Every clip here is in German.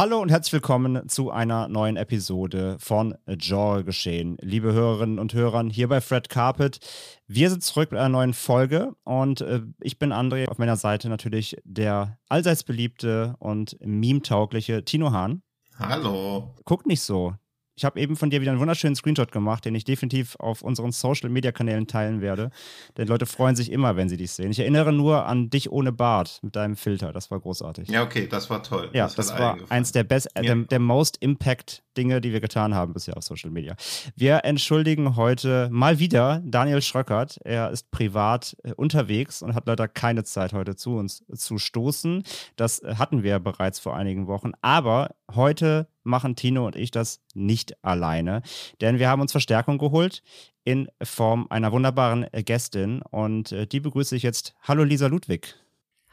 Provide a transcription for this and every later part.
Hallo und herzlich willkommen zu einer neuen Episode von Genre geschehen. Liebe Hörerinnen und Hörer, hier bei Fred Carpet. Wir sind zurück mit einer neuen Folge und äh, ich bin André, auf meiner Seite natürlich der allseits beliebte und meme-taugliche Tino Hahn. Hallo. Guckt nicht so. Ich habe eben von dir wieder einen wunderschönen Screenshot gemacht, den ich definitiv auf unseren Social-Media-Kanälen teilen werde. Denn Leute freuen sich immer, wenn sie dich sehen. Ich erinnere nur an dich ohne Bart mit deinem Filter. Das war großartig. Ja, okay, das war toll. Ja, das, das war eins der best, ja. der, der most impact Dinge, die wir getan haben bisher auf Social Media. Wir entschuldigen heute mal wieder Daniel Schröckert. Er ist privat äh, unterwegs und hat leider keine Zeit heute zu uns zu stoßen. Das hatten wir bereits vor einigen Wochen. Aber heute machen Tino und ich das nicht alleine, denn wir haben uns Verstärkung geholt in Form einer wunderbaren Gästin und äh, die begrüße ich jetzt. Hallo Lisa Ludwig.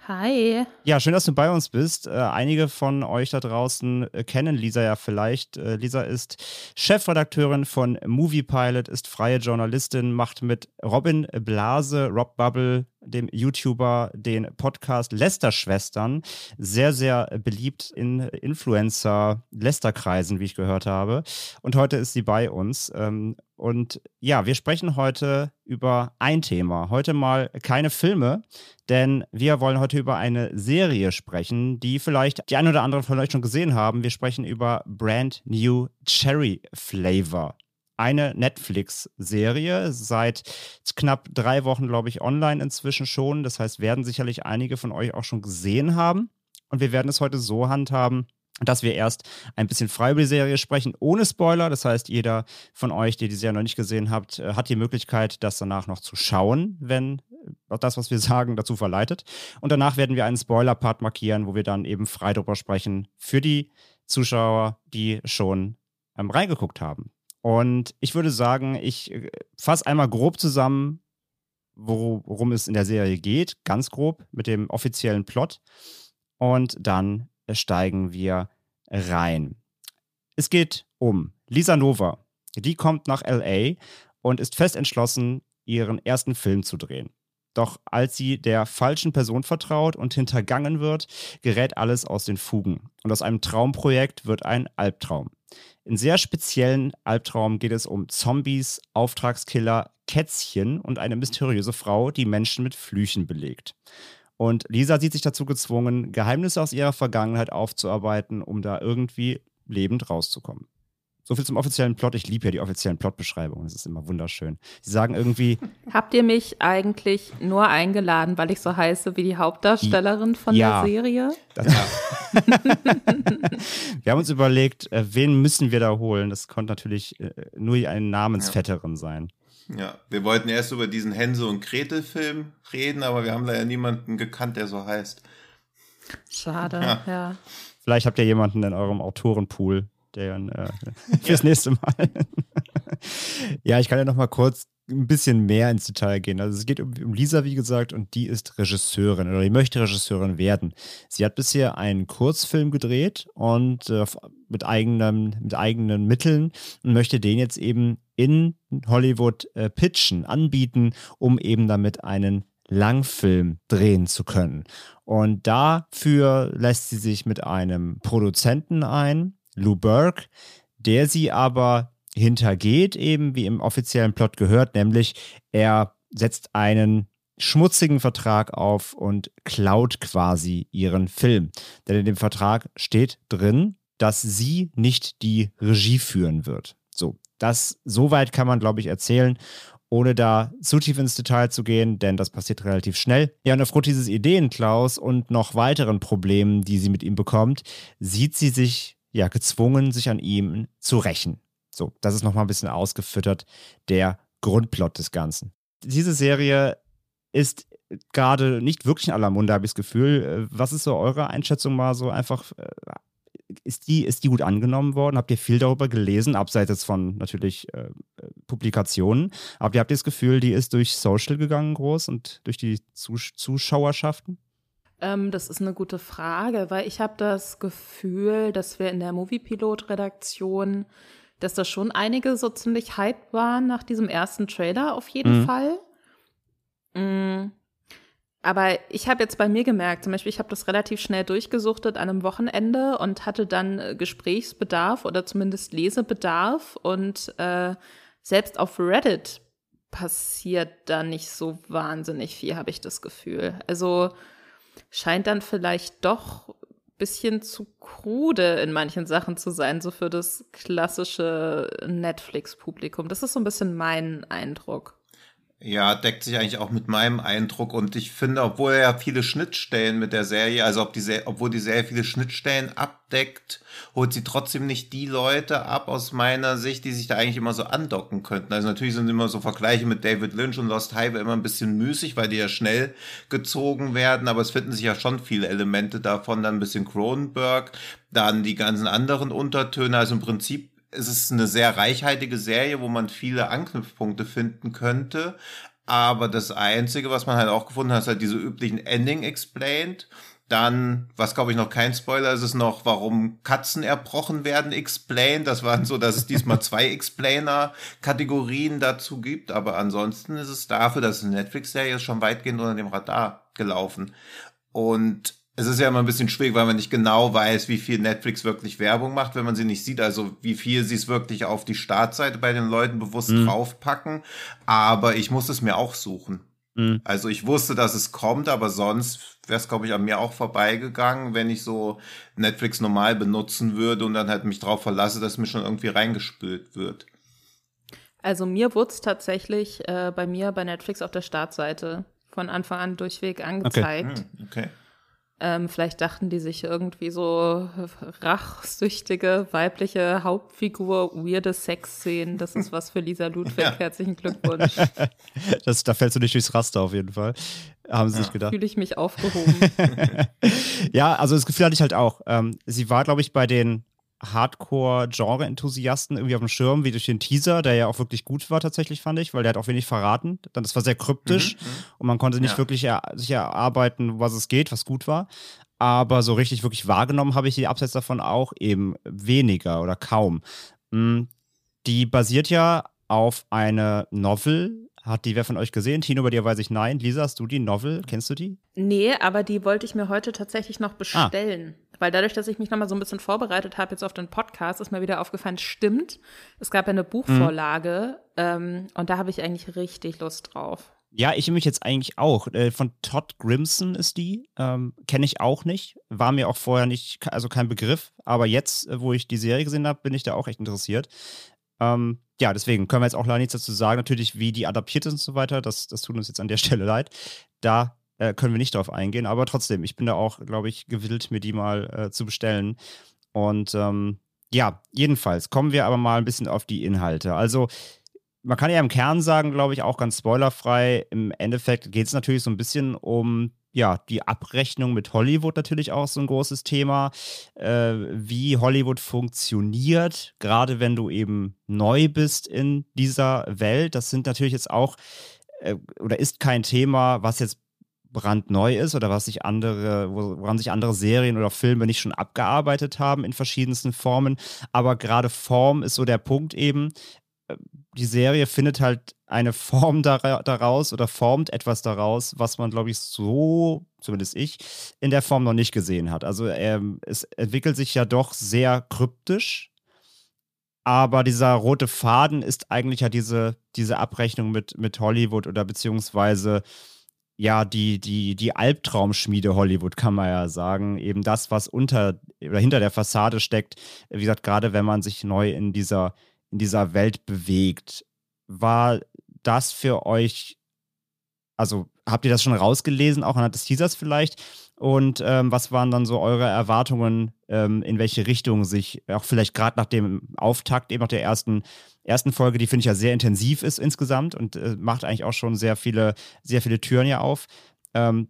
Hi. Ja, schön, dass du bei uns bist. Äh, einige von euch da draußen äh, kennen Lisa ja vielleicht. Äh, Lisa ist Chefredakteurin von Movie Pilot, ist freie Journalistin, macht mit Robin Blase, Rob Bubble, dem YouTuber, den Podcast Lester-Schwestern. Sehr, sehr beliebt in Influencer-Lester-Kreisen, wie ich gehört habe. Und heute ist sie bei uns. Ähm, und ja, wir sprechen heute über ein Thema. Heute mal keine Filme, denn wir wollen heute über eine Serie sprechen, die vielleicht die ein oder andere von euch schon gesehen haben. Wir sprechen über Brand New Cherry Flavor. Eine Netflix-Serie, seit knapp drei Wochen, glaube ich, online inzwischen schon. Das heißt, werden sicherlich einige von euch auch schon gesehen haben. Und wir werden es heute so handhaben, dass wir erst ein bisschen frei über die Serie sprechen, ohne Spoiler. Das heißt, jeder von euch, der die Serie noch nicht gesehen habt, äh, hat die Möglichkeit, das danach noch zu schauen, wenn äh, das, was wir sagen, dazu verleitet. Und danach werden wir einen Spoiler-Part markieren, wo wir dann eben frei drüber sprechen für die Zuschauer, die schon ähm, reingeguckt haben. Und ich würde sagen, ich äh, fasse einmal grob zusammen, worum es in der Serie geht, ganz grob mit dem offiziellen Plot. Und dann steigen wir rein. Es geht um Lisa Nova. Die kommt nach LA und ist fest entschlossen, ihren ersten Film zu drehen. Doch als sie der falschen Person vertraut und hintergangen wird, gerät alles aus den Fugen. Und aus einem Traumprojekt wird ein Albtraum. In sehr speziellen Albtraum geht es um Zombies, Auftragskiller, Kätzchen und eine mysteriöse Frau, die Menschen mit Flüchen belegt. Und Lisa sieht sich dazu gezwungen, Geheimnisse aus ihrer Vergangenheit aufzuarbeiten, um da irgendwie lebend rauszukommen. So viel zum offiziellen Plot. Ich liebe ja die offiziellen Plotbeschreibungen. Das ist immer wunderschön. Sie sagen irgendwie. Habt ihr mich eigentlich nur eingeladen, weil ich so heiße wie die Hauptdarstellerin von ja, der Serie? Das, ja. wir haben uns überlegt, äh, wen müssen wir da holen? Das konnte natürlich äh, nur eine Namensvetterin sein. Ja, wir wollten erst über diesen Hänsel und Gretel Film reden, aber wir haben leider niemanden gekannt, der so heißt. Schade, ja. ja. Vielleicht habt ihr jemanden in eurem Autorenpool, der äh, fürs ja. nächste Mal. ja, ich kann ja noch mal kurz ein bisschen mehr ins Detail gehen. Also es geht um, um, Lisa, wie gesagt, und die ist Regisseurin oder die möchte Regisseurin werden. Sie hat bisher einen Kurzfilm gedreht und äh, mit, eigenen, mit eigenen Mitteln und möchte den jetzt eben in Hollywood äh, pitchen, anbieten, um eben damit einen Langfilm drehen zu können. Und dafür lässt sie sich mit einem Produzenten ein, Lou Burke, der sie aber hintergeht, eben wie im offiziellen Plot gehört, nämlich er setzt einen schmutzigen Vertrag auf und klaut quasi ihren Film. Denn in dem Vertrag steht drin, dass sie nicht die Regie führen wird. So, das soweit kann man, glaube ich, erzählen, ohne da zu tief ins Detail zu gehen, denn das passiert relativ schnell. Ja, und aufgrund dieses Ideenklaus und noch weiteren Problemen, die sie mit ihm bekommt, sieht sie sich ja gezwungen, sich an ihm zu rächen. So, das ist nochmal ein bisschen ausgefüttert, der Grundplot des Ganzen. Diese Serie ist gerade nicht wirklich in aller Munde, habe ich das Gefühl. Äh, was ist so eure Einschätzung mal so einfach? Äh, ist die, ist die gut angenommen worden? Habt ihr viel darüber gelesen, abseits jetzt von natürlich äh, Publikationen? Aber ihr habt ihr das Gefühl, die ist durch Social gegangen groß und durch die Zus Zuschauerschaften? Ähm, das ist eine gute Frage, weil ich habe das Gefühl, dass wir in der Moviepilot-Redaktion, dass da schon einige so ziemlich hype waren nach diesem ersten Trailer auf jeden mhm. Fall. Mhm. Aber ich habe jetzt bei mir gemerkt, zum Beispiel, ich habe das relativ schnell durchgesuchtet an einem Wochenende und hatte dann äh, Gesprächsbedarf oder zumindest Lesebedarf und äh, selbst auf Reddit passiert da nicht so wahnsinnig viel, habe ich das Gefühl. Also scheint dann vielleicht doch bisschen zu krude in manchen Sachen zu sein, so für das klassische Netflix-Publikum. Das ist so ein bisschen mein Eindruck. Ja, deckt sich eigentlich auch mit meinem Eindruck. Und ich finde, obwohl er ja viele Schnittstellen mit der Serie, also ob die Serie, obwohl die Serie viele Schnittstellen abdeckt, holt sie trotzdem nicht die Leute ab aus meiner Sicht, die sich da eigentlich immer so andocken könnten. Also natürlich sind immer so Vergleiche mit David Lynch und Lost Highway immer ein bisschen müßig, weil die ja schnell gezogen werden, aber es finden sich ja schon viele Elemente davon, dann ein bisschen Cronenberg, dann die ganzen anderen Untertöne, also im Prinzip es ist eine sehr reichhaltige Serie, wo man viele Anknüpfpunkte finden könnte. Aber das Einzige, was man halt auch gefunden hat, ist halt diese üblichen Ending explained. Dann, was glaube ich noch kein Spoiler ist, ist noch, warum Katzen erbrochen werden, explained. Das waren so, dass es diesmal zwei Explainer-Kategorien dazu gibt. Aber ansonsten ist es dafür, dass eine Netflix-Serie ist, schon weitgehend unter dem Radar gelaufen. Und es ist ja immer ein bisschen schwierig, weil man nicht genau weiß, wie viel Netflix wirklich Werbung macht, wenn man sie nicht sieht. Also wie viel sie es wirklich auf die Startseite bei den Leuten bewusst mhm. draufpacken. Aber ich muss es mir auch suchen. Mhm. Also ich wusste, dass es kommt, aber sonst wäre es, glaube ich, an mir auch vorbeigegangen, wenn ich so Netflix normal benutzen würde und dann halt mich drauf verlasse, dass mir schon irgendwie reingespült wird. Also mir wurde es tatsächlich äh, bei mir bei Netflix auf der Startseite von Anfang an durchweg angezeigt. Okay. Hm, okay. Ähm, vielleicht dachten die sich irgendwie so rachsüchtige weibliche Hauptfigur, weirde Sexszenen. Das ist was für Lisa Ludwig. Ja. Herzlichen Glückwunsch. das, da fällst du nicht durchs Raster auf jeden Fall. Haben sie ja. sich gedacht. Fühle ich mich aufgehoben. ja, also das Gefühl hatte ich halt auch. Ähm, sie war, glaube ich, bei den Hardcore-Genre-Enthusiasten irgendwie auf dem Schirm, wie durch den Teaser, der ja auch wirklich gut war tatsächlich, fand ich, weil der hat auch wenig verraten. Dann, das war sehr kryptisch mhm, mhm. und man konnte nicht ja. wirklich er, sich erarbeiten, was es geht, was gut war. Aber so richtig wirklich wahrgenommen habe ich die Abseits davon auch eben weniger oder kaum. Mm, die basiert ja auf eine Novel, hat die wer von euch gesehen? Tino, bei dir weiß ich nein. Lisa, hast du die Novel? Kennst du die? Nee, aber die wollte ich mir heute tatsächlich noch ah. bestellen. Ah. Weil dadurch, dass ich mich nochmal so ein bisschen vorbereitet habe jetzt auf den Podcast, ist mir wieder aufgefallen, stimmt, es gab ja eine Buchvorlage mhm. ähm, und da habe ich eigentlich richtig Lust drauf. Ja, ich mich jetzt eigentlich auch. Äh, von Todd Grimson ist die. Ähm, Kenne ich auch nicht. War mir auch vorher nicht, also kein Begriff. Aber jetzt, äh, wo ich die Serie gesehen habe, bin ich da auch echt interessiert. Ähm, ja, deswegen können wir jetzt auch leider nichts dazu sagen. Natürlich, wie die adaptiert ist und so weiter. Das, das tut uns jetzt an der Stelle leid. Da äh, können wir nicht drauf eingehen. Aber trotzdem, ich bin da auch, glaube ich, gewillt, mir die mal äh, zu bestellen. Und ähm, ja, jedenfalls kommen wir aber mal ein bisschen auf die Inhalte. Also, man kann ja im Kern sagen, glaube ich, auch ganz spoilerfrei, im Endeffekt geht es natürlich so ein bisschen um ja, die Abrechnung mit Hollywood natürlich auch so ein großes Thema, äh, wie Hollywood funktioniert, gerade wenn du eben neu bist in dieser Welt. Das sind natürlich jetzt auch äh, oder ist kein Thema, was jetzt brandneu ist oder was sich andere, woran sich andere Serien oder Filme nicht schon abgearbeitet haben in verschiedensten Formen. Aber gerade Form ist so der Punkt eben. Die Serie findet halt eine Form daraus oder formt etwas daraus, was man, glaube ich, so, zumindest ich, in der Form noch nicht gesehen hat. Also ähm, es entwickelt sich ja doch sehr kryptisch, aber dieser rote Faden ist eigentlich ja diese, diese Abrechnung mit, mit Hollywood oder beziehungsweise ja, die, die, die Albtraumschmiede Hollywood, kann man ja sagen. Eben das, was unter oder hinter der Fassade steckt. Wie gesagt, gerade wenn man sich neu in dieser, in dieser Welt bewegt. War das für euch, also habt ihr das schon rausgelesen, auch anhand des Teasers vielleicht? Und ähm, was waren dann so eure Erwartungen, ähm, in welche Richtung sich, auch vielleicht gerade nach dem Auftakt, eben nach der ersten, ersten Folge, die finde ich ja sehr intensiv ist insgesamt und äh, macht eigentlich auch schon sehr viele, sehr viele Türen ja auf. Ähm,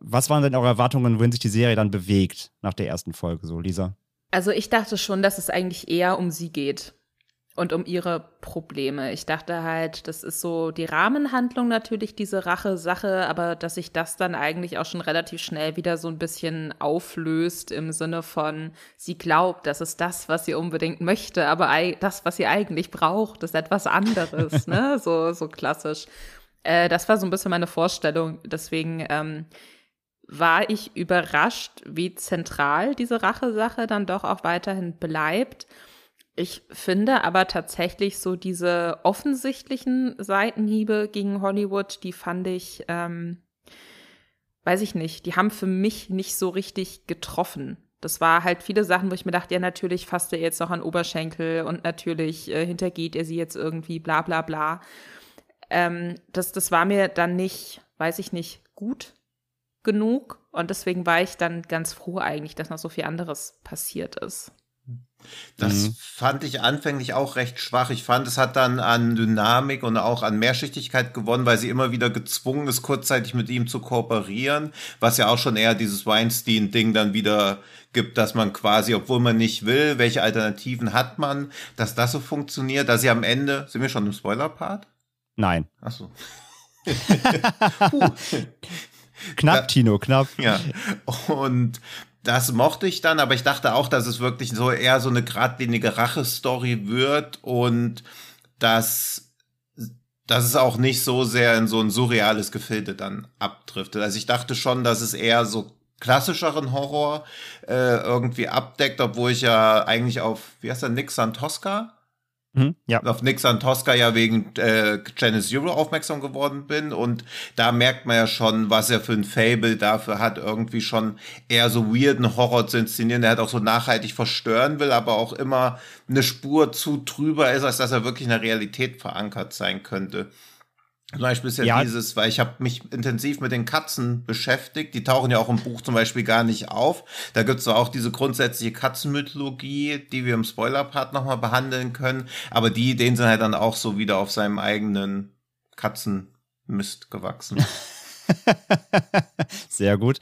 was waren denn eure Erwartungen, wohin sich die Serie dann bewegt nach der ersten Folge, so Lisa? Also ich dachte schon, dass es eigentlich eher um sie geht und um ihre Probleme. Ich dachte halt, das ist so die Rahmenhandlung natürlich, diese Rache-Sache, aber dass sich das dann eigentlich auch schon relativ schnell wieder so ein bisschen auflöst im Sinne von, sie glaubt, das ist das, was sie unbedingt möchte, aber das, was sie eigentlich braucht, ist etwas anderes, ne? So, so klassisch. Äh, das war so ein bisschen meine Vorstellung. Deswegen ähm, war ich überrascht, wie zentral diese Rache-Sache dann doch auch weiterhin bleibt. Ich finde aber tatsächlich so diese offensichtlichen Seitenhiebe gegen Hollywood, die fand ich, ähm, weiß ich nicht, die haben für mich nicht so richtig getroffen. Das war halt viele Sachen, wo ich mir dachte, ja, natürlich fasst er jetzt noch an Oberschenkel und natürlich äh, hintergeht er sie jetzt irgendwie, bla bla bla. Ähm, das, das war mir dann nicht, weiß ich nicht, gut genug. Und deswegen war ich dann ganz froh eigentlich, dass noch so viel anderes passiert ist. Das mhm. fand ich anfänglich auch recht schwach. Ich fand, es hat dann an Dynamik und auch an Mehrschichtigkeit gewonnen, weil sie immer wieder gezwungen ist, kurzzeitig mit ihm zu kooperieren, was ja auch schon eher dieses Weinstein-Ding dann wieder gibt, dass man quasi, obwohl man nicht will, welche Alternativen hat man, dass das so funktioniert, dass sie am Ende, sind wir schon im Spoiler-Part? Nein. Ach so. knapp, da, Tino, knapp. Ja. Und das mochte ich dann, aber ich dachte auch, dass es wirklich so eher so eine geradlinige Rache-Story wird und dass, dass es auch nicht so sehr in so ein surreales Gefilde dann abdriftet. Also ich dachte schon, dass es eher so klassischeren Horror äh, irgendwie abdeckt, obwohl ich ja eigentlich auf, wie heißt der, Nick Santoska Mhm, ja. auf Nick Santoska ja wegen äh, Janice Euro aufmerksam geworden bin und da merkt man ja schon, was er für ein Fable dafür hat, irgendwie schon eher so weirden Horror zu inszenieren. Er hat auch so nachhaltig verstören will, aber auch immer eine Spur zu drüber ist, als dass er wirklich in der Realität verankert sein könnte. Zum Beispiel ist ja, ja. dieses, weil ich habe mich intensiv mit den Katzen beschäftigt. Die tauchen ja auch im Buch zum Beispiel gar nicht auf. Da gibt es auch diese grundsätzliche Katzenmythologie, die wir im Spoiler-Part nochmal behandeln können. Aber die Ideen sind halt dann auch so wieder auf seinem eigenen Katzenmist gewachsen. Sehr gut.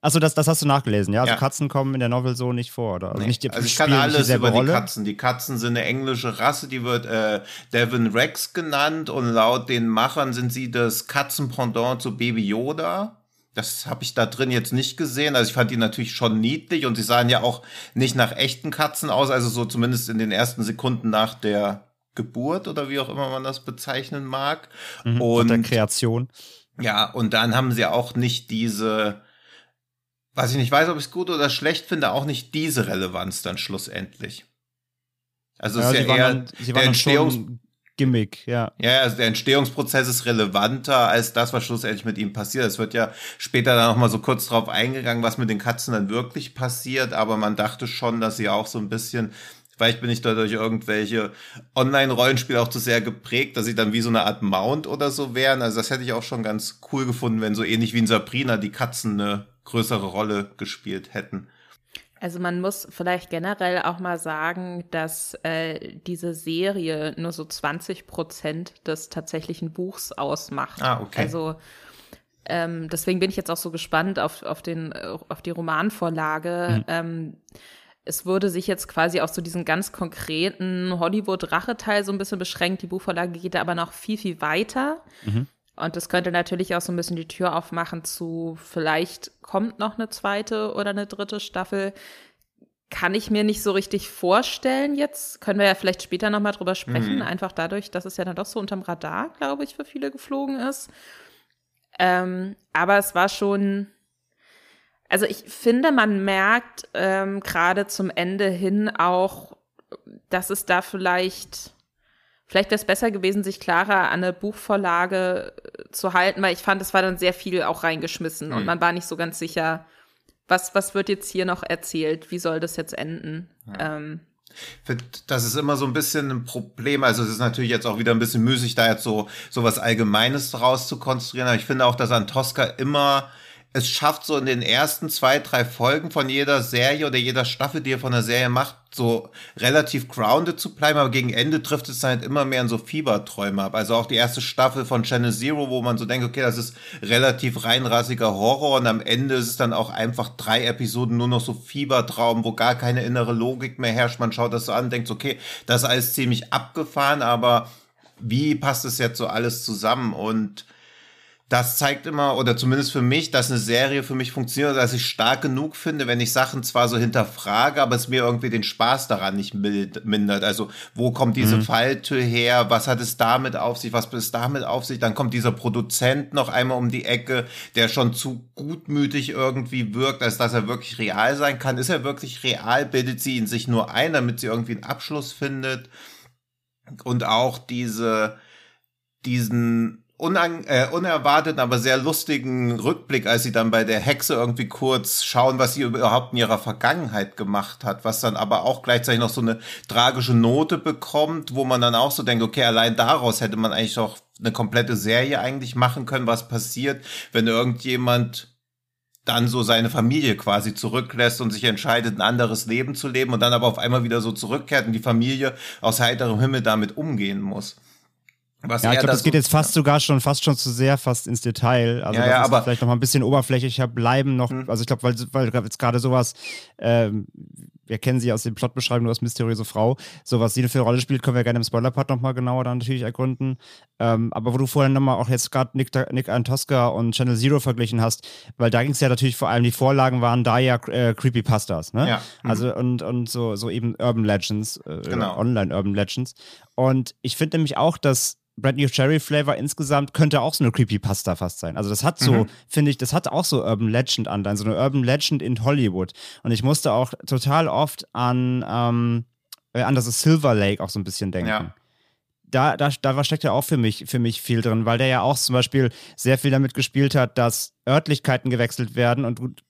Achso, das, das hast du nachgelesen, ja? Also ja. Katzen kommen in der Novel so nicht vor, oder? Also, nee. nicht, also ich kann alles über Rolle. die Katzen. Die Katzen sind eine englische Rasse, die wird äh, Devon Rex genannt und laut den Machern sind sie das Katzenpendant zu Baby Yoda. Das habe ich da drin jetzt nicht gesehen. Also ich fand die natürlich schon niedlich und sie sahen ja auch nicht nach echten Katzen aus, also so zumindest in den ersten Sekunden nach der Geburt oder wie auch immer man das bezeichnen mag. Mhm, und der Kreation. Ja, und dann haben sie auch nicht diese, was ich nicht weiß, ob ich es gut oder schlecht finde, auch nicht diese Relevanz dann schlussendlich. Also ja, es ist ja eher dann, der Entstehungs Gimmick, ja. Ja, also der Entstehungsprozess ist relevanter als das, was schlussendlich mit ihm passiert. Es wird ja später dann auch mal so kurz drauf eingegangen, was mit den Katzen dann wirklich passiert, aber man dachte schon, dass sie auch so ein bisschen Vielleicht bin ich da durch irgendwelche Online-Rollenspiele auch zu sehr geprägt, dass sie dann wie so eine Art Mount oder so wären. Also das hätte ich auch schon ganz cool gefunden, wenn so ähnlich wie in Sabrina die Katzen eine größere Rolle gespielt hätten. Also man muss vielleicht generell auch mal sagen, dass äh, diese Serie nur so 20 Prozent des tatsächlichen Buchs ausmacht. Ah, okay. Also ähm, deswegen bin ich jetzt auch so gespannt auf, auf, den, auf die Romanvorlage. Mhm. Ähm, es wurde sich jetzt quasi auf so diesen ganz konkreten Hollywood-Racheteil so ein bisschen beschränkt. Die Buchvorlage geht da aber noch viel, viel weiter. Mhm. Und das könnte natürlich auch so ein bisschen die Tür aufmachen zu, vielleicht kommt noch eine zweite oder eine dritte Staffel. Kann ich mir nicht so richtig vorstellen jetzt. Können wir ja vielleicht später nochmal drüber sprechen. Mhm. Einfach dadurch, dass es ja dann doch so unterm Radar, glaube ich, für viele geflogen ist. Ähm, aber es war schon, also ich finde, man merkt ähm, gerade zum Ende hin auch, dass es da vielleicht, vielleicht wäre es besser gewesen, sich klarer an eine Buchvorlage äh, zu halten, weil ich fand, es war dann sehr viel auch reingeschmissen mhm. und man war nicht so ganz sicher, was, was wird jetzt hier noch erzählt, wie soll das jetzt enden. Ja. Ähm, das ist immer so ein bisschen ein Problem. Also es ist natürlich jetzt auch wieder ein bisschen müßig, da jetzt so, so was Allgemeines draus zu konstruieren. Aber ich finde auch, dass Antoska immer es schafft so in den ersten zwei, drei Folgen von jeder Serie oder jeder Staffel, die er von der Serie macht, so relativ grounded zu bleiben, aber gegen Ende trifft es halt immer mehr in so Fieberträume ab. Also auch die erste Staffel von Channel Zero, wo man so denkt, okay, das ist relativ reinrassiger Horror und am Ende ist es dann auch einfach drei Episoden nur noch so Fiebertraum, wo gar keine innere Logik mehr herrscht. Man schaut das so an, denkt, okay, das ist alles ziemlich abgefahren, aber wie passt es jetzt so alles zusammen? Und das zeigt immer, oder zumindest für mich, dass eine Serie für mich funktioniert, dass ich stark genug finde, wenn ich Sachen zwar so hinterfrage, aber es mir irgendwie den Spaß daran nicht mindert. Also, wo kommt diese mhm. Falltür her? Was hat es damit auf sich? Was ist damit auf sich? Dann kommt dieser Produzent noch einmal um die Ecke, der schon zu gutmütig irgendwie wirkt, als dass er wirklich real sein kann. Ist er wirklich real? Bildet sie ihn sich nur ein, damit sie irgendwie einen Abschluss findet? Und auch diese, diesen, unan äh, unerwarteten, aber sehr lustigen Rückblick, als sie dann bei der Hexe irgendwie kurz schauen, was sie überhaupt in ihrer Vergangenheit gemacht hat, was dann aber auch gleichzeitig noch so eine tragische Note bekommt, wo man dann auch so denkt, okay, allein daraus hätte man eigentlich auch eine komplette Serie eigentlich machen können, was passiert, wenn irgendjemand dann so seine Familie quasi zurücklässt und sich entscheidet, ein anderes Leben zu leben und dann aber auf einmal wieder so zurückkehrt und die Familie aus heiterem Himmel damit umgehen muss. Was ja, ich glaube, das geht jetzt fast ja. sogar schon, fast schon zu sehr, fast ins Detail. Also ja, ja, aber vielleicht noch mal ein bisschen oberflächlicher bleiben noch. Hm. Also ich glaube, weil, weil jetzt gerade sowas, ähm, wir kennen sie aus den Plotbeschreibungen aus Mysteriöse Frau, so was sie eine für Rolle spielt, können wir gerne im Spoiler-Part nochmal genauer dann natürlich ergründen. Ähm, aber wo du vorhin nochmal auch jetzt gerade Nick, Nick Antosca und Channel Zero verglichen hast, weil da ging es ja natürlich vor allem, die Vorlagen waren da ja äh, Creepypastas, ne? Ja. Mhm. Also und, und so, so eben Urban Legends, äh, genau. Online-Urban Legends. Und ich finde nämlich auch, dass Brand New Cherry Flavor insgesamt könnte auch so eine Creepypasta fast sein. Also das hat so, mhm. finde ich, das hat auch so Urban Legend Anleihen, so eine Urban Legend in Hollywood. Und ich musste auch total oft an, ähm, äh, an das Silver Lake auch so ein bisschen denken. Ja. Da, da, da steckt ja auch für mich, für mich viel drin, weil der ja auch zum Beispiel sehr viel damit gespielt hat, dass Örtlichkeiten gewechselt werden und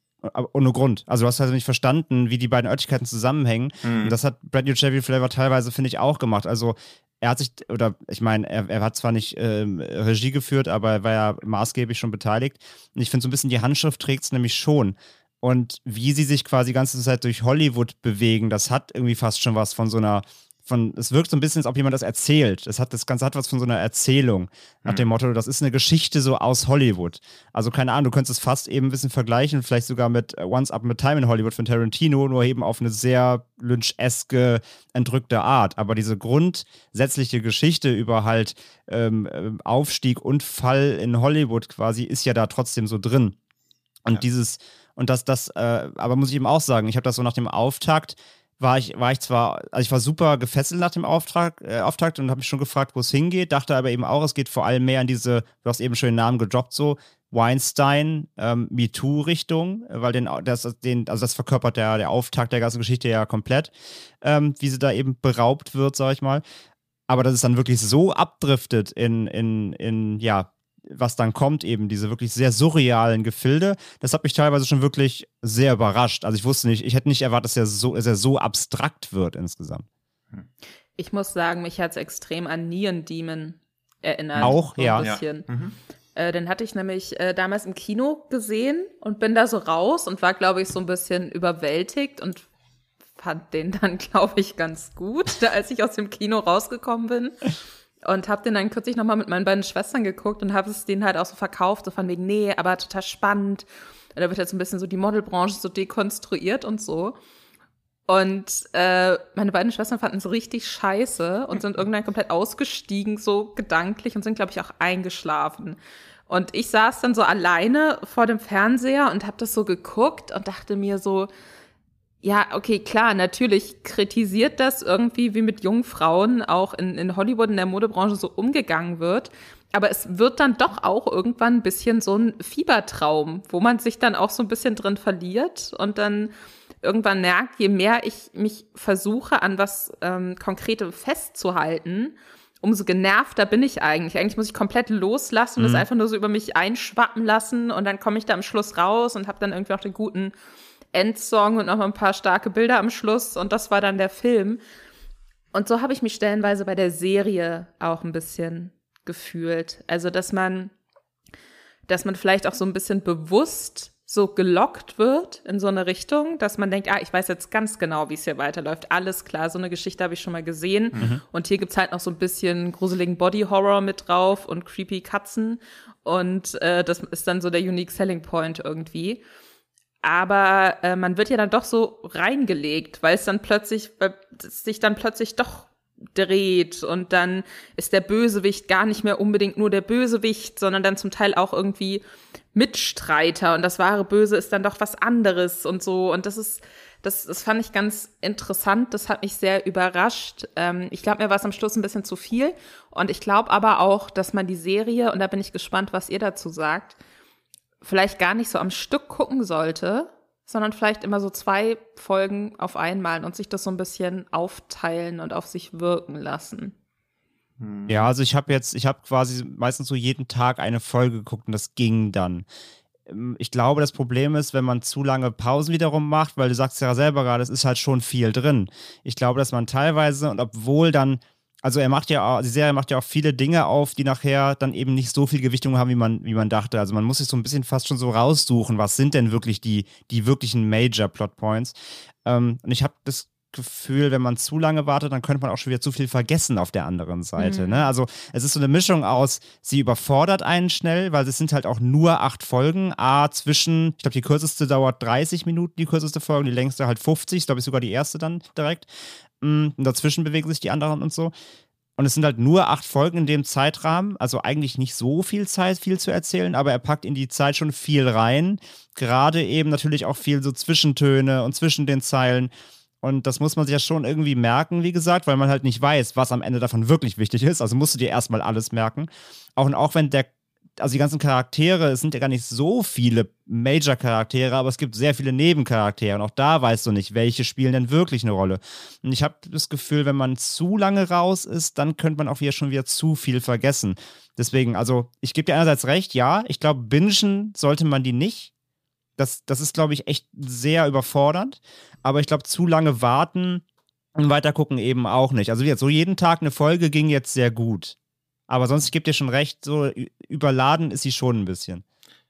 ohne Grund. Also du hast also nicht verstanden, wie die beiden Örtlichkeiten zusammenhängen. Mhm. Und das hat Brand New Cherry Flavor teilweise, finde ich, auch gemacht. Also er hat sich, oder ich meine, er, er hat zwar nicht ähm, Regie geführt, aber er war ja maßgeblich schon beteiligt. Und ich finde so ein bisschen, die Handschrift trägt es nämlich schon. Und wie sie sich quasi die ganze Zeit durch Hollywood bewegen, das hat irgendwie fast schon was von so einer von, es wirkt so ein bisschen, als ob jemand das erzählt. Das, hat, das Ganze hat was von so einer Erzählung. Nach mhm. dem Motto, das ist eine Geschichte so aus Hollywood. Also keine Ahnung, du könntest es fast eben ein bisschen vergleichen, vielleicht sogar mit äh, Once Up a Time in Hollywood von Tarantino, nur eben auf eine sehr lynch-eske, entrückte Art. Aber diese grundsätzliche Geschichte über halt ähm, ähm, Aufstieg und Fall in Hollywood quasi ist ja da trotzdem so drin. Und ja. dieses, und das, das, äh, aber muss ich eben auch sagen, ich habe das so nach dem Auftakt war ich, war ich zwar, also ich war super gefesselt nach dem Auftrag, äh, Auftakt und habe mich schon gefragt, wo es hingeht, dachte aber eben auch, es geht vor allem mehr in diese, du hast eben schon den Namen gedroppt, so Weinstein, ähm, MeToo-Richtung, weil den, das, den, also das verkörpert der, der Auftakt der ganzen Geschichte ja komplett, ähm, wie sie da eben beraubt wird, sag ich mal. Aber dass es dann wirklich so abdriftet in, in, in, ja, was dann kommt, eben diese wirklich sehr surrealen Gefilde, das hat mich teilweise schon wirklich sehr überrascht. Also ich wusste nicht, ich hätte nicht erwartet, dass er so, dass er so abstrakt wird insgesamt. Ich muss sagen, mich hat es extrem an Neon Demon erinnert. Auch, so ja. Bisschen. ja. Mhm. Äh, den hatte ich nämlich äh, damals im Kino gesehen und bin da so raus und war, glaube ich, so ein bisschen überwältigt und fand den dann, glaube ich, ganz gut, als ich aus dem Kino rausgekommen bin. Und hab den dann kürzlich nochmal mit meinen beiden Schwestern geguckt und habe es denen halt auch so verkauft, so von wegen, nee, aber total spannend. Und da wird jetzt ein bisschen so die Modelbranche so dekonstruiert und so. Und äh, meine beiden Schwestern fanden es richtig scheiße und sind irgendwann komplett ausgestiegen, so gedanklich und sind, glaube ich, auch eingeschlafen. Und ich saß dann so alleine vor dem Fernseher und habe das so geguckt und dachte mir so, ja, okay, klar, natürlich kritisiert das irgendwie, wie mit jungen Frauen auch in, in Hollywood, in der Modebranche so umgegangen wird. Aber es wird dann doch auch irgendwann ein bisschen so ein Fiebertraum, wo man sich dann auch so ein bisschen drin verliert und dann irgendwann merkt, je mehr ich mich versuche, an was ähm, Konkretem festzuhalten, umso genervter bin ich eigentlich. Eigentlich muss ich komplett loslassen und mhm. das einfach nur so über mich einschwappen lassen und dann komme ich da am Schluss raus und habe dann irgendwie auch den guten Endsong und noch ein paar starke Bilder am Schluss und das war dann der Film. Und so habe ich mich stellenweise bei der Serie auch ein bisschen gefühlt. Also, dass man, dass man vielleicht auch so ein bisschen bewusst so gelockt wird in so eine Richtung, dass man denkt, ah, ich weiß jetzt ganz genau, wie es hier weiterläuft. Alles klar, so eine Geschichte habe ich schon mal gesehen. Mhm. Und hier gibt's halt noch so ein bisschen gruseligen Body-Horror mit drauf und creepy Katzen. Und äh, das ist dann so der Unique Selling Point irgendwie. Aber äh, man wird ja dann doch so reingelegt, weil es dann plötzlich, weil es sich dann plötzlich doch dreht und dann ist der Bösewicht gar nicht mehr unbedingt nur der Bösewicht, sondern dann zum Teil auch irgendwie Mitstreiter. Und das wahre Böse ist dann doch was anderes und so. Und das ist das, das fand ich ganz interessant, das hat mich sehr überrascht. Ähm, ich glaube, mir war es am Schluss ein bisschen zu viel. Und ich glaube aber auch, dass man die Serie, und da bin ich gespannt, was ihr dazu sagt, vielleicht gar nicht so am Stück gucken sollte, sondern vielleicht immer so zwei Folgen auf einmal und sich das so ein bisschen aufteilen und auf sich wirken lassen. Hm. Ja, also ich habe jetzt, ich habe quasi meistens so jeden Tag eine Folge geguckt und das ging dann. Ähm, ich glaube, das Problem ist, wenn man zu lange Pausen wiederum macht, weil du sagst ja selber gerade, es ist halt schon viel drin. Ich glaube, dass man teilweise, und obwohl dann also er macht ja, die Serie macht ja auch viele Dinge auf, die nachher dann eben nicht so viel Gewichtung haben, wie man, wie man dachte. Also man muss sich so ein bisschen fast schon so raussuchen, was sind denn wirklich die, die wirklichen Major Plot Points. Ähm, und ich habe das Gefühl, wenn man zu lange wartet, dann könnte man auch schon wieder zu viel vergessen auf der anderen Seite. Mhm. Ne? Also es ist so eine Mischung aus, sie überfordert einen schnell, weil es sind halt auch nur acht Folgen. A, zwischen, ich glaube, die kürzeste dauert 30 Minuten, die kürzeste Folge, die längste halt 50, ich glaube, sogar die erste dann direkt. Mm, und dazwischen bewegen sich die anderen und so. Und es sind halt nur acht Folgen in dem Zeitrahmen, also eigentlich nicht so viel Zeit, viel zu erzählen, aber er packt in die Zeit schon viel rein. Gerade eben natürlich auch viel so Zwischentöne und zwischen den Zeilen. Und das muss man sich ja schon irgendwie merken, wie gesagt, weil man halt nicht weiß, was am Ende davon wirklich wichtig ist. Also musst du dir erstmal alles merken. Auch, und auch wenn der also die ganzen Charaktere, es sind ja gar nicht so viele Major-Charaktere, aber es gibt sehr viele Nebencharaktere und auch da weißt du nicht, welche spielen denn wirklich eine Rolle. Und ich habe das Gefühl, wenn man zu lange raus ist, dann könnte man auch wieder schon wieder zu viel vergessen. Deswegen, also ich gebe dir einerseits recht, ja, ich glaube, bingen sollte man die nicht. Das, das ist, glaube ich, echt sehr überfordernd. Aber ich glaube, zu lange warten und weiter gucken eben auch nicht. Also jetzt so jeden Tag eine Folge ging jetzt sehr gut. Aber sonst, ich gebe dir schon recht, so überladen ist sie schon ein bisschen.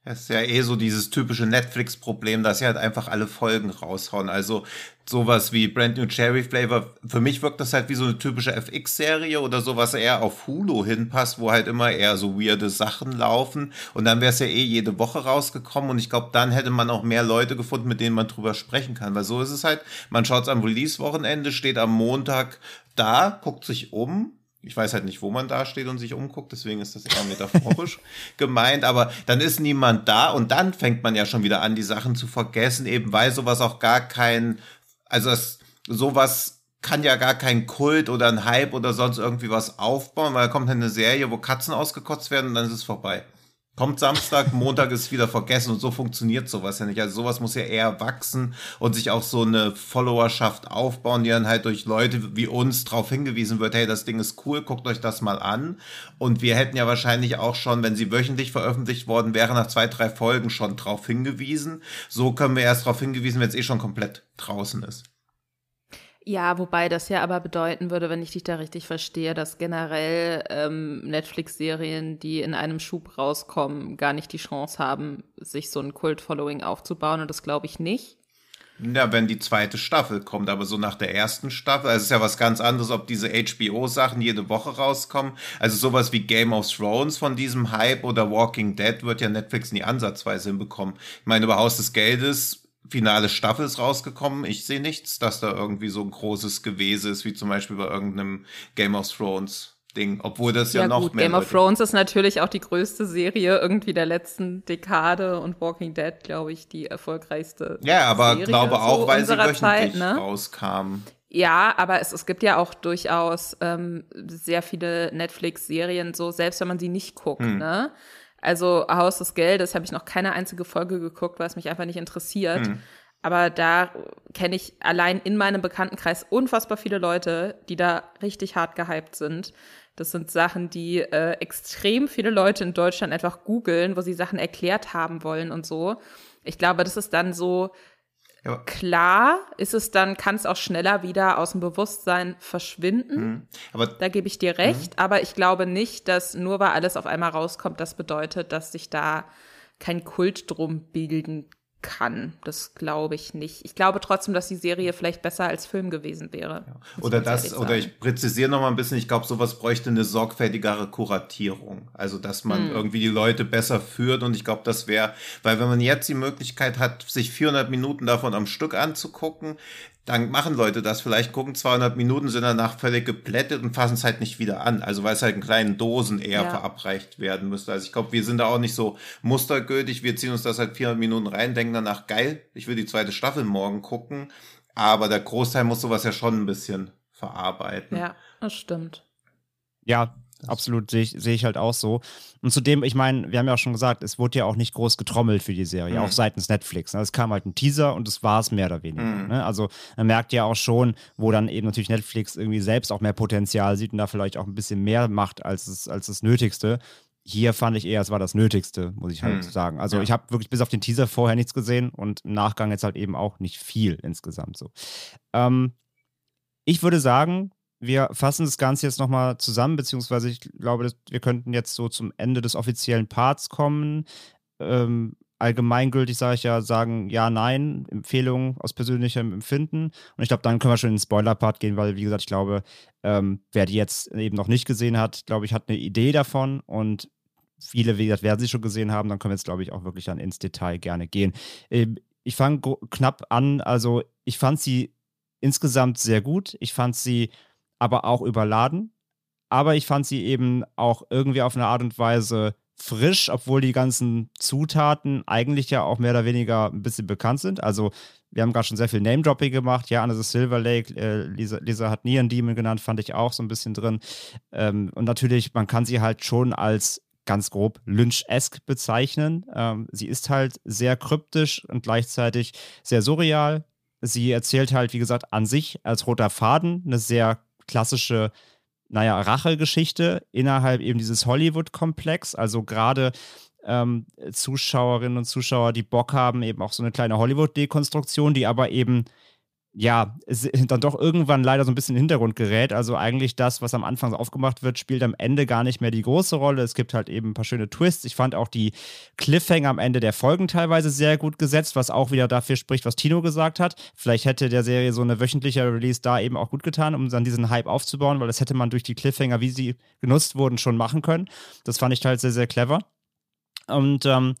Das ist ja eh so dieses typische Netflix-Problem, dass sie halt einfach alle Folgen raushauen. Also sowas wie Brand New Cherry Flavor, für mich wirkt das halt wie so eine typische FX-Serie oder sowas eher auf Hulu hinpasst, wo halt immer eher so weirde Sachen laufen. Und dann wäre es ja eh jede Woche rausgekommen und ich glaube, dann hätte man auch mehr Leute gefunden, mit denen man drüber sprechen kann. Weil so ist es halt, man schaut es am Release-Wochenende, steht am Montag da, guckt sich um, ich weiß halt nicht, wo man da steht und sich umguckt, deswegen ist das eher metaphorisch gemeint, aber dann ist niemand da und dann fängt man ja schon wieder an, die Sachen zu vergessen, eben weil sowas auch gar kein, also das, sowas kann ja gar kein Kult oder ein Hype oder sonst irgendwie was aufbauen, weil da kommt eine Serie, wo Katzen ausgekotzt werden und dann ist es vorbei. Kommt Samstag, Montag ist wieder vergessen und so funktioniert sowas ja nicht. Also sowas muss ja eher wachsen und sich auch so eine Followerschaft aufbauen, die dann halt durch Leute wie uns darauf hingewiesen wird, hey, das Ding ist cool, guckt euch das mal an. Und wir hätten ja wahrscheinlich auch schon, wenn sie wöchentlich veröffentlicht worden wäre, nach zwei, drei Folgen schon drauf hingewiesen. So können wir erst darauf hingewiesen, wenn es eh schon komplett draußen ist. Ja, wobei das ja aber bedeuten würde, wenn ich dich da richtig verstehe, dass generell ähm, Netflix-Serien, die in einem Schub rauskommen, gar nicht die Chance haben, sich so ein Kult-Following aufzubauen. Und das glaube ich nicht. Ja, wenn die zweite Staffel kommt, aber so nach der ersten Staffel, also es ist ja was ganz anderes, ob diese HBO-Sachen jede Woche rauskommen. Also sowas wie Game of Thrones von diesem Hype oder Walking Dead wird ja Netflix nie ansatzweise hinbekommen. Ich meine, über Haus des Geldes finale Staffel ist rausgekommen. Ich sehe nichts, dass da irgendwie so ein großes Gewese ist, wie zum Beispiel bei irgendeinem Game of Thrones. Ding, obwohl das ja, ja noch gut, mehr. Game of Thrones ist natürlich auch die größte Serie irgendwie der letzten Dekade und Walking Dead, glaube ich, die erfolgreichste. Ja, aber Serie glaube auch, so weil sie wöchentlich Zeit, ne? rauskam. Ja, aber es, es gibt ja auch durchaus ähm, sehr viele Netflix-Serien, so selbst wenn man sie nicht guckt, hm. ne? Also Haus des Geldes habe ich noch keine einzige Folge geguckt, weil es mich einfach nicht interessiert. Mhm. Aber da kenne ich allein in meinem Bekanntenkreis unfassbar viele Leute, die da richtig hart gehypt sind. Das sind Sachen, die äh, extrem viele Leute in Deutschland einfach googeln, wo sie Sachen erklärt haben wollen und so. Ich glaube, das ist dann so ja. Klar ist es dann, kann es auch schneller wieder aus dem Bewusstsein verschwinden. Mhm. Aber, da gebe ich dir recht. Mhm. Aber ich glaube nicht, dass nur weil alles auf einmal rauskommt, das bedeutet, dass sich da kein Kult drum bilden kann. Das glaube ich nicht. Ich glaube trotzdem, dass die Serie vielleicht besser als Film gewesen wäre. Ja. Oder das, oder ich präzisiere noch mal ein bisschen, ich glaube, sowas bräuchte eine sorgfältigere Kuratierung. Also, dass man hm. irgendwie die Leute besser führt und ich glaube, das wäre, weil wenn man jetzt die Möglichkeit hat, sich 400 Minuten davon am Stück anzugucken, dann machen Leute das vielleicht, gucken 200 Minuten, sind danach völlig geplättet und fassen es halt nicht wieder an. Also weil es halt in kleinen Dosen eher ja. verabreicht werden müsste. Also ich glaube, wir sind da auch nicht so mustergültig. Wir ziehen uns das halt 400 Minuten rein, denken danach, geil, ich will die zweite Staffel morgen gucken. Aber der Großteil muss sowas ja schon ein bisschen verarbeiten. Ja, das stimmt. Ja, absolut, sehe ich, seh ich halt auch so. Und zudem, ich meine, wir haben ja auch schon gesagt, es wurde ja auch nicht groß getrommelt für die Serie, mhm. auch seitens Netflix. Ne? Es kam halt ein Teaser und das war es mehr oder weniger. Mhm. Ne? Also man merkt ja auch schon, wo dann eben natürlich Netflix irgendwie selbst auch mehr Potenzial sieht und da vielleicht auch ein bisschen mehr macht als, es, als das Nötigste. Hier fand ich eher, es war das Nötigste, muss ich halt mhm. sagen. Also ja. ich habe wirklich bis auf den Teaser vorher nichts gesehen und im Nachgang jetzt halt eben auch nicht viel insgesamt so. Ähm, ich würde sagen, wir fassen das Ganze jetzt nochmal zusammen, beziehungsweise ich glaube, wir könnten jetzt so zum Ende des offiziellen Parts kommen. Ähm, allgemeingültig sage ich ja, sagen ja, nein, Empfehlungen aus persönlichem Empfinden. Und ich glaube, dann können wir schon in den Spoiler-Part gehen, weil, wie gesagt, ich glaube, ähm, wer die jetzt eben noch nicht gesehen hat, glaube ich, hat eine Idee davon und viele, wie gesagt, werden sie schon gesehen haben, dann können wir jetzt, glaube ich, auch wirklich dann ins Detail gerne gehen. Ähm, ich fange knapp an, also ich fand sie insgesamt sehr gut. Ich fand sie aber auch überladen. Aber ich fand sie eben auch irgendwie auf eine Art und Weise frisch, obwohl die ganzen Zutaten eigentlich ja auch mehr oder weniger ein bisschen bekannt sind. Also wir haben gerade schon sehr viel Name-Dropping gemacht. Ja, Anna the Silver Lake, äh, Lisa, Lisa, hat Neon Demon genannt, fand ich auch so ein bisschen drin. Ähm, und natürlich, man kann sie halt schon als ganz grob Lynch-esque bezeichnen. Ähm, sie ist halt sehr kryptisch und gleichzeitig sehr surreal. Sie erzählt halt, wie gesagt, an sich als roter Faden eine sehr klassische, naja, Rachegeschichte innerhalb eben dieses Hollywood-Komplex. Also gerade ähm, Zuschauerinnen und Zuschauer, die Bock haben, eben auch so eine kleine Hollywood-Dekonstruktion, die aber eben ja, dann doch irgendwann leider so ein bisschen in den Hintergrund gerät. Also eigentlich das, was am Anfang aufgemacht wird, spielt am Ende gar nicht mehr die große Rolle. Es gibt halt eben ein paar schöne Twists. Ich fand auch die Cliffhanger am Ende der Folgen teilweise sehr gut gesetzt, was auch wieder dafür spricht, was Tino gesagt hat. Vielleicht hätte der Serie so eine wöchentliche Release da eben auch gut getan, um dann diesen Hype aufzubauen, weil das hätte man durch die Cliffhanger, wie sie genutzt wurden, schon machen können. Das fand ich halt sehr, sehr clever. Und ähm,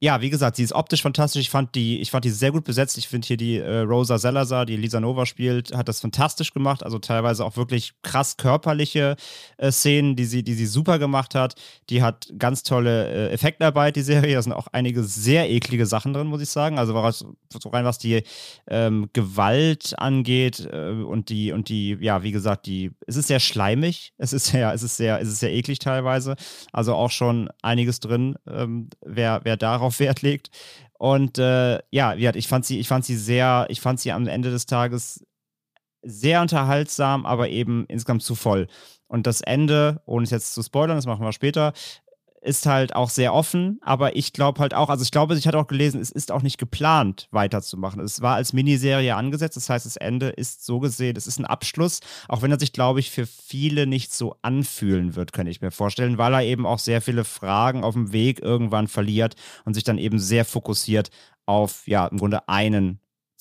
ja, wie gesagt, sie ist optisch fantastisch. Ich fand die, ich fand die sehr gut besetzt. Ich finde hier die äh, Rosa Salazar, die Lisa Nova spielt, hat das fantastisch gemacht. Also teilweise auch wirklich krass körperliche äh, Szenen, die sie, die sie super gemacht hat. Die hat ganz tolle äh, Effektarbeit, die Serie. Da sind auch einige sehr eklige Sachen drin, muss ich sagen. Also so rein, was die ähm, Gewalt angeht äh, und die, und die, ja, wie gesagt, die, es ist sehr schleimig. Es ist sehr, es ist sehr, es ist sehr eklig teilweise. Also auch schon einiges drin, ähm, wer, wer darauf darauf Wert legt. Und äh, ja, ich fand sie, ich fand sie sehr, ich fand sie am Ende des Tages sehr unterhaltsam, aber eben insgesamt zu voll. Und das Ende, ohne es jetzt zu spoilern, das machen wir später, ist halt auch sehr offen, aber ich glaube halt auch, also ich glaube, ich hatte auch gelesen, es ist auch nicht geplant, weiterzumachen. Es war als Miniserie angesetzt, das heißt, das Ende ist so gesehen, es ist ein Abschluss, auch wenn er sich, glaube ich, für viele nicht so anfühlen wird, könnte ich mir vorstellen, weil er eben auch sehr viele Fragen auf dem Weg irgendwann verliert und sich dann eben sehr fokussiert auf, ja, im Grunde einen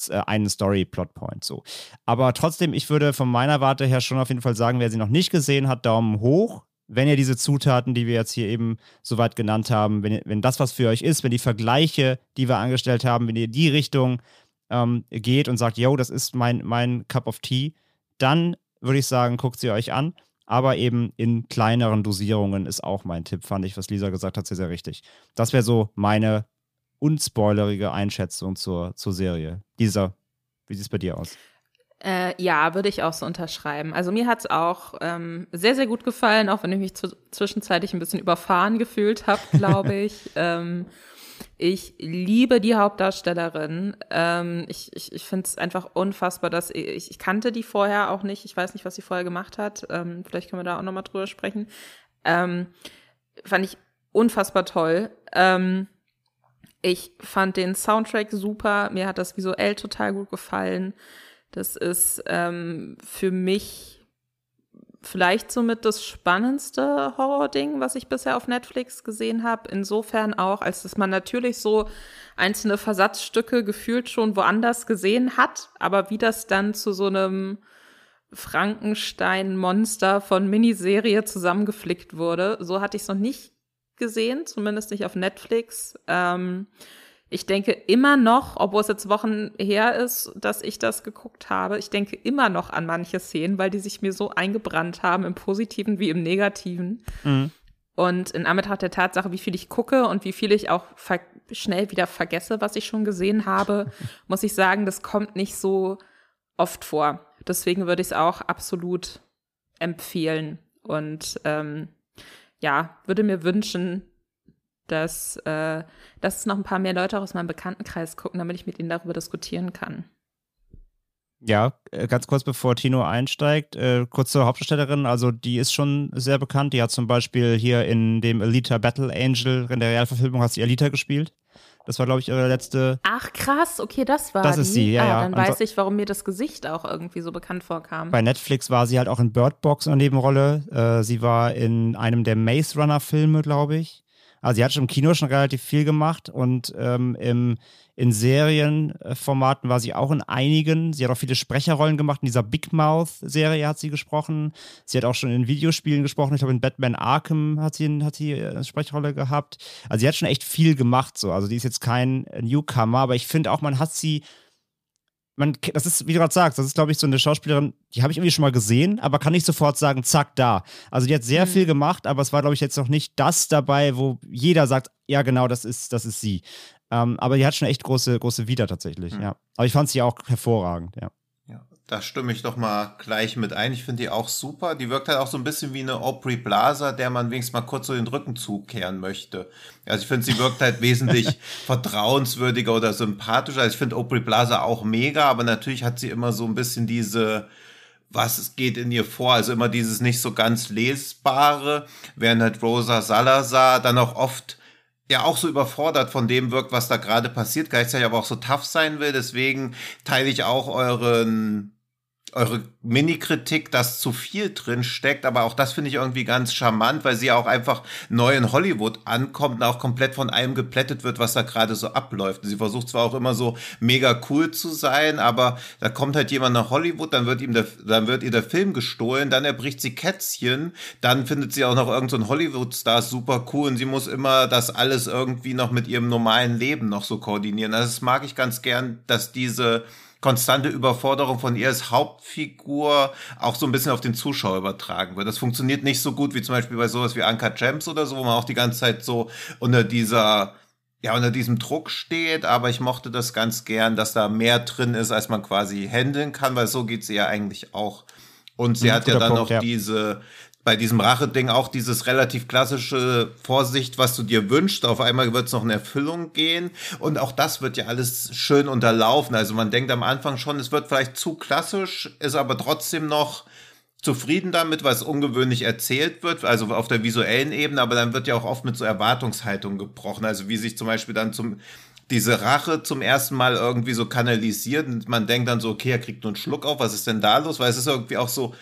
äh, einen Story-Plot-Point so. Aber trotzdem, ich würde von meiner Warte her schon auf jeden Fall sagen, wer sie noch nicht gesehen hat, Daumen hoch wenn ihr diese Zutaten, die wir jetzt hier eben soweit genannt haben, wenn, wenn das was für euch ist, wenn die Vergleiche, die wir angestellt haben, wenn ihr die Richtung ähm, geht und sagt, yo, das ist mein, mein Cup of Tea, dann würde ich sagen, guckt sie euch an. Aber eben in kleineren Dosierungen ist auch mein Tipp, fand ich, was Lisa gesagt hat, sehr, sehr richtig. Das wäre so meine unspoilerige Einschätzung zur, zur Serie. Lisa, wie sieht es bei dir aus? Äh, ja, würde ich auch so unterschreiben. Also mir hat es auch ähm, sehr, sehr gut gefallen, auch wenn ich mich zu, zwischenzeitlich ein bisschen überfahren gefühlt habe, glaube ich. ähm, ich liebe die Hauptdarstellerin. Ähm, ich ich, ich finde es einfach unfassbar, dass ich, ich kannte die vorher auch nicht. Ich weiß nicht, was sie vorher gemacht hat. Ähm, vielleicht können wir da auch nochmal drüber sprechen. Ähm, fand ich unfassbar toll. Ähm, ich fand den Soundtrack super. Mir hat das visuell total gut gefallen. Das ist ähm, für mich vielleicht somit das spannendste Horror-Ding, was ich bisher auf Netflix gesehen habe. Insofern auch, als dass man natürlich so einzelne Versatzstücke gefühlt schon woanders gesehen hat, aber wie das dann zu so einem Frankenstein-Monster von Miniserie zusammengeflickt wurde, so hatte ich es noch nicht gesehen, zumindest nicht auf Netflix. Ähm, ich denke immer noch, obwohl es jetzt Wochen her ist, dass ich das geguckt habe, ich denke immer noch an manche Szenen, weil die sich mir so eingebrannt haben, im Positiven wie im Negativen. Mhm. Und in Anbetracht der Tatsache, wie viel ich gucke und wie viel ich auch schnell wieder vergesse, was ich schon gesehen habe, muss ich sagen, das kommt nicht so oft vor. Deswegen würde ich es auch absolut empfehlen. Und ähm, ja, würde mir wünschen, dass, äh, dass noch ein paar mehr Leute aus meinem Bekanntenkreis gucken, damit ich mit ihnen darüber diskutieren kann. Ja, äh, ganz kurz bevor Tino einsteigt, äh, kurz zur Hauptdarstellerin, also die ist schon sehr bekannt. Die hat zum Beispiel hier in dem Elita Battle Angel, in der Realverfilmung hat sie Elita gespielt. Das war, glaube ich, ihre letzte. Ach, krass, okay, das war Das die. ist sie, ja, ah, ja. Dann Und weiß ich, warum mir das Gesicht auch irgendwie so bekannt vorkam. Bei Netflix war sie halt auch in Bird Box in der Nebenrolle. Äh, sie war in einem der Maze Runner Filme, glaube ich. Also sie hat schon im Kino schon relativ viel gemacht und ähm, im, in Serienformaten war sie auch in einigen. Sie hat auch viele Sprecherrollen gemacht. In dieser Big Mouth Serie hat sie gesprochen. Sie hat auch schon in Videospielen gesprochen. Ich glaube, in Batman Arkham hat sie, hat sie eine Sprechrolle gehabt. Also sie hat schon echt viel gemacht. So. Also die ist jetzt kein Newcomer, aber ich finde auch, man hat sie man, das ist, wie du gerade sagst, das ist, glaube ich, so eine Schauspielerin, die habe ich irgendwie schon mal gesehen, aber kann nicht sofort sagen, zack, da. Also die hat sehr Mhm. viel gemacht, aber es war, glaube ich, jetzt noch nicht das dabei, wo jeder sagt, ja, genau, das ist, das ist sie. Ähm, aber die hat schon echt große, große Vita tatsächlich, Mhm. ja. Aber ich fand sie auch hervorragend, ja. Da stimme ich doch mal gleich mit ein. Ich finde die auch super. Die wirkt halt auch so ein bisschen wie eine Aubrey Plaza, der man wenigstens mal kurz so den Rücken zukehren möchte. Also ich finde, sie wirkt halt wesentlich vertrauenswürdiger oder sympathischer. Also ich finde Aubrey Plaza auch mega, aber natürlich hat sie immer so ein bisschen diese was geht in ihr vor, also immer dieses nicht so ganz lesbare, während halt Rosa Salazar dann auch oft ja auch so überfordert von dem wirkt, was da gerade passiert, gleichzeitig aber auch so tough sein will. Deswegen teile ich auch euren eure Mini-Kritik, dass zu viel drin steckt, aber auch das finde ich irgendwie ganz charmant, weil sie auch einfach neu in Hollywood ankommt und auch komplett von allem geplättet wird, was da gerade so abläuft. Sie versucht zwar auch immer so mega cool zu sein, aber da kommt halt jemand nach Hollywood, dann wird ihm der, dann wird ihr der Film gestohlen, dann erbricht sie Kätzchen, dann findet sie auch noch irgendeinen so Hollywood-Star super cool und sie muss immer das alles irgendwie noch mit ihrem normalen Leben noch so koordinieren. Also das mag ich ganz gern, dass diese konstante Überforderung von ihr als Hauptfigur auch so ein bisschen auf den Zuschauer übertragen wird. Das funktioniert nicht so gut wie zum Beispiel bei sowas wie Anka Gems oder so, wo man auch die ganze Zeit so unter dieser ja, unter diesem Druck steht, aber ich mochte das ganz gern, dass da mehr drin ist, als man quasi handeln kann, weil so geht's ihr ja eigentlich auch. Und sie Mhm, hat ja dann Punkt, noch ja. diese, bei diesem Rache-Ding auch dieses relativ klassische Vorsicht, was du dir wünschst. Auf einmal wird es noch in Erfüllung gehen. Und auch das wird ja alles schön unterlaufen. Also man denkt am Anfang schon, es wird vielleicht zu klassisch, ist aber trotzdem noch zufrieden damit, was ungewöhnlich erzählt wird, also auf der visuellen Ebene, aber dann wird ja auch oft mit so Erwartungshaltung gebrochen. Also wie sich zum Beispiel dann zum diese Rache zum ersten Mal irgendwie so kanalisiert und man denkt dann so, okay, er kriegt nur einen Schluck auf, was ist denn da los? Weil es ist irgendwie auch so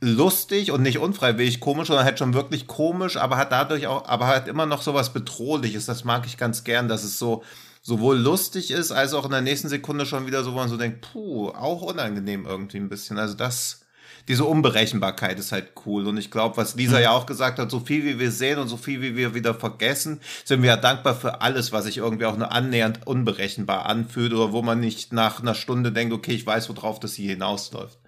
lustig und nicht unfreiwillig komisch, sondern halt schon wirklich komisch, aber hat dadurch auch, aber hat immer noch so was Bedrohliches. Das mag ich ganz gern, dass es so sowohl lustig ist, als auch in der nächsten Sekunde schon wieder so, wo man so denkt, puh, auch unangenehm irgendwie ein bisschen. Also das, diese Unberechenbarkeit ist halt cool. Und ich glaube, was Lisa ja auch gesagt hat, so viel wie wir sehen und so viel wie wir wieder vergessen, sind wir ja dankbar für alles, was sich irgendwie auch nur annähernd unberechenbar anfühlt oder wo man nicht nach einer Stunde denkt, okay, ich weiß, worauf das hier hinausläuft.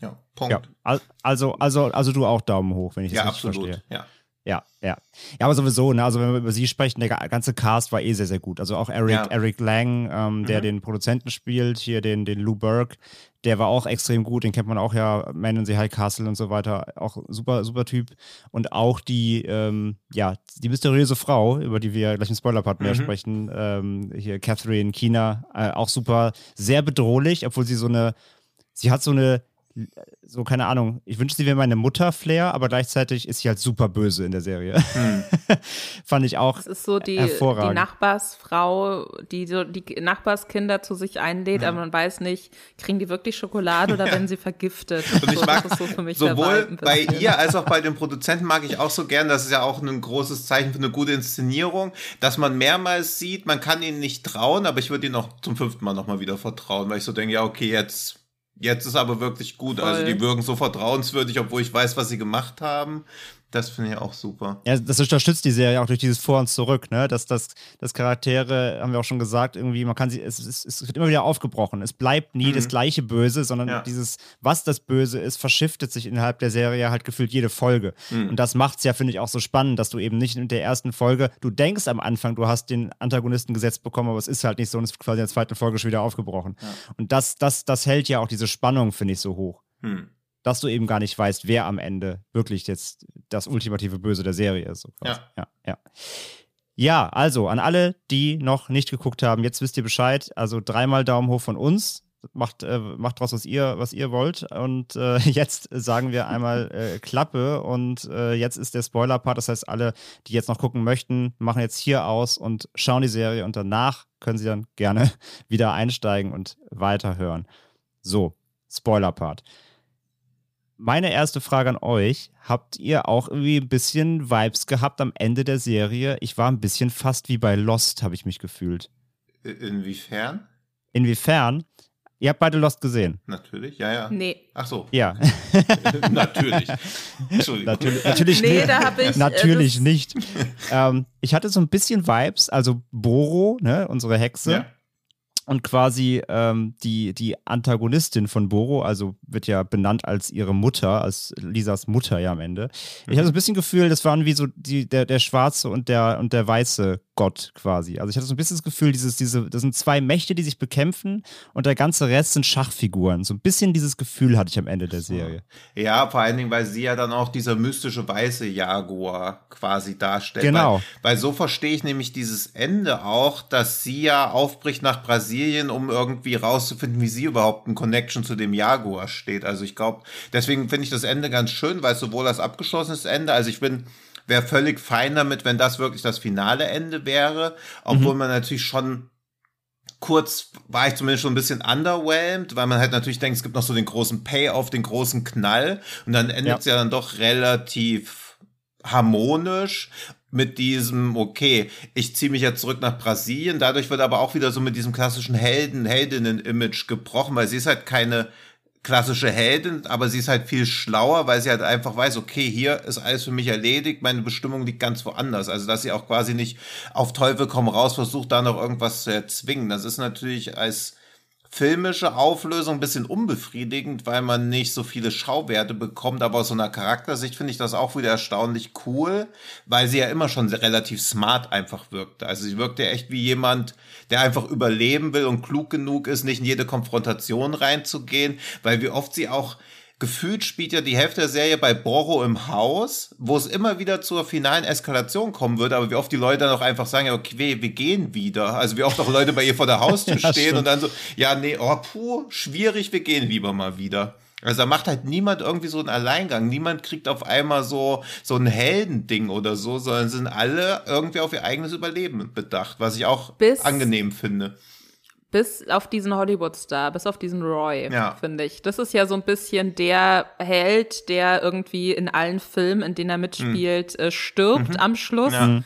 Ja, Punkt. Ja, al- also, also, also du auch Daumen hoch, wenn ich das Ja, richtig absolut. verstehe. Ja. Ja, ja. Ja, aber sowieso, ne, also wenn wir über sie sprechen, der ga- ganze Cast war eh sehr, sehr gut. Also auch Eric, Ja. Eric Lang, ähm, der Mhm. den Produzenten spielt, hier den, den Lou Burke, der war auch extrem gut, den kennt man auch ja, Man in the High Castle und so weiter, auch super, super Typ. Und auch die, ähm, ja, die mysteriöse Frau, über die wir gleich im Spoiler-Part mehr Mhm. sprechen, ähm, hier Catherine Keener, äh, auch super, sehr bedrohlich, obwohl sie so eine, sie hat so eine so, keine Ahnung, ich wünschte, sie wäre meine Mutter Flair, aber gleichzeitig ist sie halt super böse in der Serie. Hm. Fand ich auch. Das ist so die, die Nachbarsfrau, die so die Nachbarskinder zu sich einlädt, ja. aber man weiß nicht, kriegen die wirklich Schokolade oder ja. werden sie vergiftet. Und ich so, mag so sowohl bei ihr als auch bei den Produzenten mag ich auch so gern, das ist ja auch ein großes Zeichen für eine gute Inszenierung, dass man mehrmals sieht, man kann ihnen nicht trauen, aber ich würde ihnen auch zum fünften Mal nochmal wieder vertrauen, weil ich so denke, ja, okay, jetzt Jetzt ist aber wirklich gut. Voll. Also die wirken so vertrauenswürdig, obwohl ich weiß, was sie gemacht haben. Das finde ich auch super. Ja, das unterstützt die Serie auch durch dieses Vor und Zurück, ne? Dass das, das Charaktere, haben wir auch schon gesagt, irgendwie, man kann sie, es, es, es wird immer wieder aufgebrochen. Es bleibt nie mhm. das gleiche Böse, sondern ja. dieses, was das Böse ist, verschiftet sich innerhalb der Serie halt gefühlt jede Folge. Mhm. Und das macht es ja, finde ich, auch so spannend, dass du eben nicht in der ersten Folge, du denkst am Anfang, du hast den Antagonisten gesetzt bekommen, aber es ist halt nicht so und es ist quasi in der zweiten Folge schon wieder aufgebrochen. Ja. Und das, das, das hält ja auch diese Spannung, finde ich, so hoch. Mhm dass du eben gar nicht weißt, wer am Ende wirklich jetzt das ultimative Böse der Serie ist. So ja. ja, ja. Ja, also an alle, die noch nicht geguckt haben, jetzt wisst ihr Bescheid. Also dreimal Daumen hoch von uns. Macht, äh, macht draus, was ihr, was ihr wollt. Und äh, jetzt sagen wir einmal äh, Klappe. Und äh, jetzt ist der Spoiler-Part. Das heißt, alle, die jetzt noch gucken möchten, machen jetzt hier aus und schauen die Serie. Und danach können sie dann gerne wieder einsteigen und weiterhören. So, Spoiler-Part meine erste Frage an euch. Habt ihr auch irgendwie ein bisschen Vibes gehabt am Ende der Serie? Ich war ein bisschen fast wie bei Lost, habe ich mich gefühlt. Inwiefern? Inwiefern? Ihr habt beide Lost gesehen. Natürlich, ja, ja. Nee. Ach so. Ja. natürlich. Entschuldigung. Natürlich, natürlich nee, da habe ich. Natürlich äh, nicht. ähm, ich hatte so ein bisschen Vibes, also Boro, ne, unsere Hexe. Ja und quasi ähm, die, die Antagonistin von Boro, also wird ja benannt als ihre Mutter, als Lisas Mutter ja am Ende. Ich hatte so ein bisschen Gefühl, das waren wie so die, der, der schwarze und der, und der weiße Gott quasi. Also ich hatte so ein bisschen das Gefühl, dieses, diese, das sind zwei Mächte, die sich bekämpfen und der ganze Rest sind Schachfiguren. So ein bisschen dieses Gefühl hatte ich am Ende der Serie. Ja, vor allen Dingen, weil sie ja dann auch dieser mystische weiße Jaguar quasi darstellt. Genau. Weil, weil so verstehe ich nämlich dieses Ende auch, dass sie ja aufbricht nach Brasilien, um irgendwie rauszufinden, wie sie überhaupt ein Connection zu dem Jaguar steht. Also ich glaube, deswegen finde ich das Ende ganz schön, weil es sowohl das abgeschlossenes Ende, also ich bin wäre völlig fein damit, wenn das wirklich das finale Ende wäre, obwohl mhm. man natürlich schon kurz war ich zumindest schon ein bisschen underwhelmed, weil man halt natürlich denkt, es gibt noch so den großen Payoff, den großen Knall und dann endet es ja. ja dann doch relativ harmonisch mit diesem, okay, ich ziehe mich jetzt zurück nach Brasilien. Dadurch wird aber auch wieder so mit diesem klassischen Helden, Heldinnen-Image gebrochen, weil sie ist halt keine klassische Heldin, aber sie ist halt viel schlauer, weil sie halt einfach weiß, okay, hier ist alles für mich erledigt, meine Bestimmung liegt ganz woanders. Also, dass sie auch quasi nicht auf Teufel komm raus versucht, da noch irgendwas zu erzwingen. Das ist natürlich als filmische Auflösung ein bisschen unbefriedigend, weil man nicht so viele Schauwerte bekommt, aber aus so einer Charaktersicht finde ich das auch wieder erstaunlich cool, weil sie ja immer schon relativ smart einfach wirkte. Also sie wirkte echt wie jemand, der einfach überleben will und klug genug ist, nicht in jede Konfrontation reinzugehen, weil wie oft sie auch gefühlt spielt ja die Hälfte der Serie bei Boro im Haus, wo es immer wieder zur finalen Eskalation kommen würde, aber wie oft die Leute dann auch einfach sagen, ja, okay, wir gehen wieder. Also wie oft auch Leute bei ihr vor der Haustür ja, stehen stimmt. und dann so, ja, nee, oh, puh, schwierig, wir gehen lieber mal wieder. Also da macht halt niemand irgendwie so einen Alleingang. Niemand kriegt auf einmal so, so ein Heldending oder so, sondern sind alle irgendwie auf ihr eigenes Überleben bedacht, was ich auch Bis angenehm finde. Bis auf diesen Hollywood-Star, bis auf diesen Roy, ja. finde ich. Das ist ja so ein bisschen der Held, der irgendwie in allen Filmen, in denen er mitspielt, mhm. äh, stirbt mhm. am Schluss. Ja.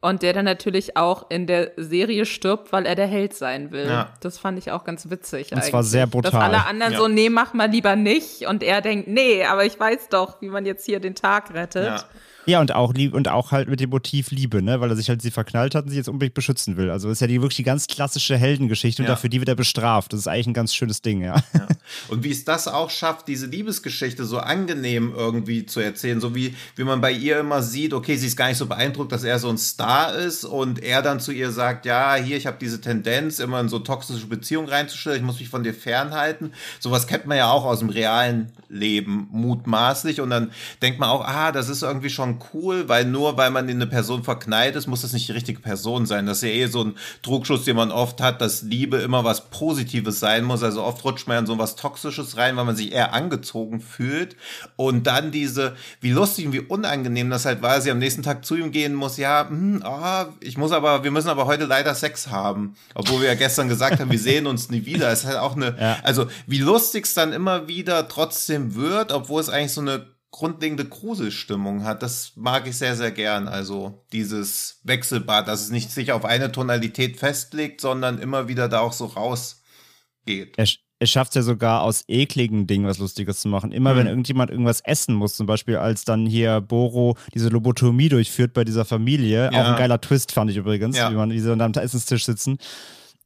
Und der dann natürlich auch in der Serie stirbt, weil er der Held sein will. Ja. Das fand ich auch ganz witzig. Und zwar sehr brutal. Dass alle anderen ja. so, nee, mach mal lieber nicht. Und er denkt, nee, aber ich weiß doch, wie man jetzt hier den Tag rettet. Ja. Und auch, und auch halt mit dem Motiv Liebe, ne? weil er sich halt sie verknallt hat und sie jetzt unbedingt beschützen will. Also ist ja die wirklich die ganz klassische Heldengeschichte und ja. dafür die wird er bestraft. Das ist eigentlich ein ganz schönes Ding, ja. ja. Und wie es das auch schafft, diese Liebesgeschichte so angenehm irgendwie zu erzählen, so wie, wie man bei ihr immer sieht, okay, sie ist gar nicht so beeindruckt, dass er so ein Star ist und er dann zu ihr sagt, ja, hier, ich habe diese Tendenz, immer in so toxische Beziehungen reinzustellen, ich muss mich von dir fernhalten. Sowas kennt man ja auch aus dem realen Leben mutmaßlich und dann denkt man auch, ah, das ist irgendwie schon schon cool, weil nur weil man in eine Person verknallt ist, muss das nicht die richtige Person sein. Das ist ja eh so ein Druckschuss, den man oft hat, dass Liebe immer was Positives sein muss. Also oft rutscht man in so was Toxisches rein, weil man sich eher angezogen fühlt. Und dann diese, wie lustig und wie unangenehm das halt war, sie am nächsten Tag zu ihm gehen muss, ja, hm, oh, ich muss aber, wir müssen aber heute leider Sex haben. Obwohl wir ja gestern gesagt haben, wir sehen uns nie wieder. Es ist halt auch eine, ja. also wie lustig es dann immer wieder trotzdem wird, obwohl es eigentlich so eine grundlegende Gruselstimmung hat. Das mag ich sehr, sehr gern. Also dieses Wechselbad, dass es nicht sich auf eine Tonalität festlegt, sondern immer wieder da auch so rausgeht. Er, er schafft es ja sogar aus ekligen Dingen was Lustiges zu machen. Immer mhm. wenn irgendjemand irgendwas essen muss, zum Beispiel als dann hier Boro diese Lobotomie durchführt bei dieser Familie. Ja. Auch ein geiler Twist fand ich übrigens, ja. wie man wie sie dann am Essenstisch sitzen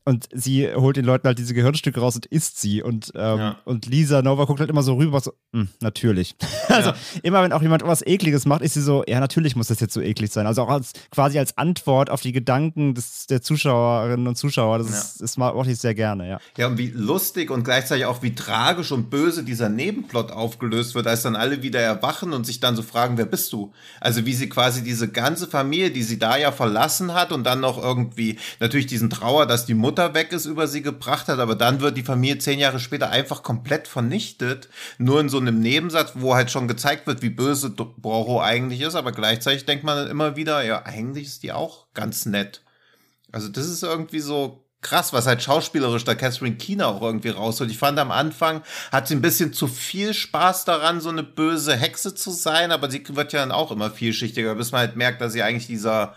und sie holt den Leuten halt diese Gehirnstücke raus und isst sie. Und, ähm, ja. und Lisa Nova guckt halt immer so rüber, so, mh, hm, natürlich. Ja. also immer wenn auch jemand was Ekliges macht, ist sie so, ja, natürlich muss das jetzt so eklig sein. Also auch als, quasi als Antwort auf die Gedanken des, der Zuschauerinnen und Zuschauer. Das, ja. ist, das mache ich sehr gerne, ja. Ja, und wie lustig und gleichzeitig auch wie tragisch und böse dieser Nebenplot aufgelöst wird, als dann alle wieder erwachen und sich dann so fragen, wer bist du? Also wie sie quasi diese ganze Familie, die sie da ja verlassen hat und dann noch irgendwie natürlich diesen Trauer, dass die Mutter Mutter weg ist, über sie gebracht hat, aber dann wird die Familie zehn Jahre später einfach komplett vernichtet. Nur in so einem Nebensatz, wo halt schon gezeigt wird, wie böse Boro eigentlich ist, aber gleichzeitig denkt man immer wieder, ja, eigentlich ist die auch ganz nett. Also das ist irgendwie so krass, was halt schauspielerisch da Catherine Keener auch irgendwie rausholt. Ich fand am Anfang hat sie ein bisschen zu viel Spaß daran, so eine böse Hexe zu sein, aber sie wird ja dann auch immer vielschichtiger, bis man halt merkt, dass sie eigentlich dieser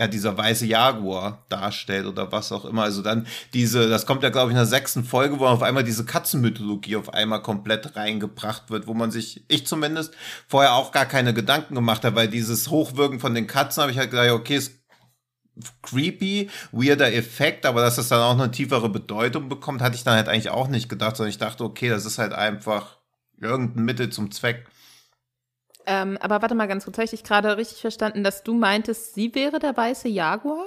ja, dieser weiße Jaguar darstellt oder was auch immer. Also dann diese, das kommt ja, glaube ich, in der sechsten Folge, wo auf einmal diese Katzenmythologie auf einmal komplett reingebracht wird, wo man sich, ich zumindest, vorher auch gar keine Gedanken gemacht habe, weil dieses Hochwirken von den Katzen habe ich halt gedacht, okay, ist creepy, weirder Effekt, aber dass es dann auch eine tiefere Bedeutung bekommt, hatte ich dann halt eigentlich auch nicht gedacht, sondern ich dachte, okay, das ist halt einfach irgendein Mittel zum Zweck. Ähm, aber warte mal ganz kurz, habe ich dich gerade richtig verstanden, dass du meintest, sie wäre der weiße Jaguar?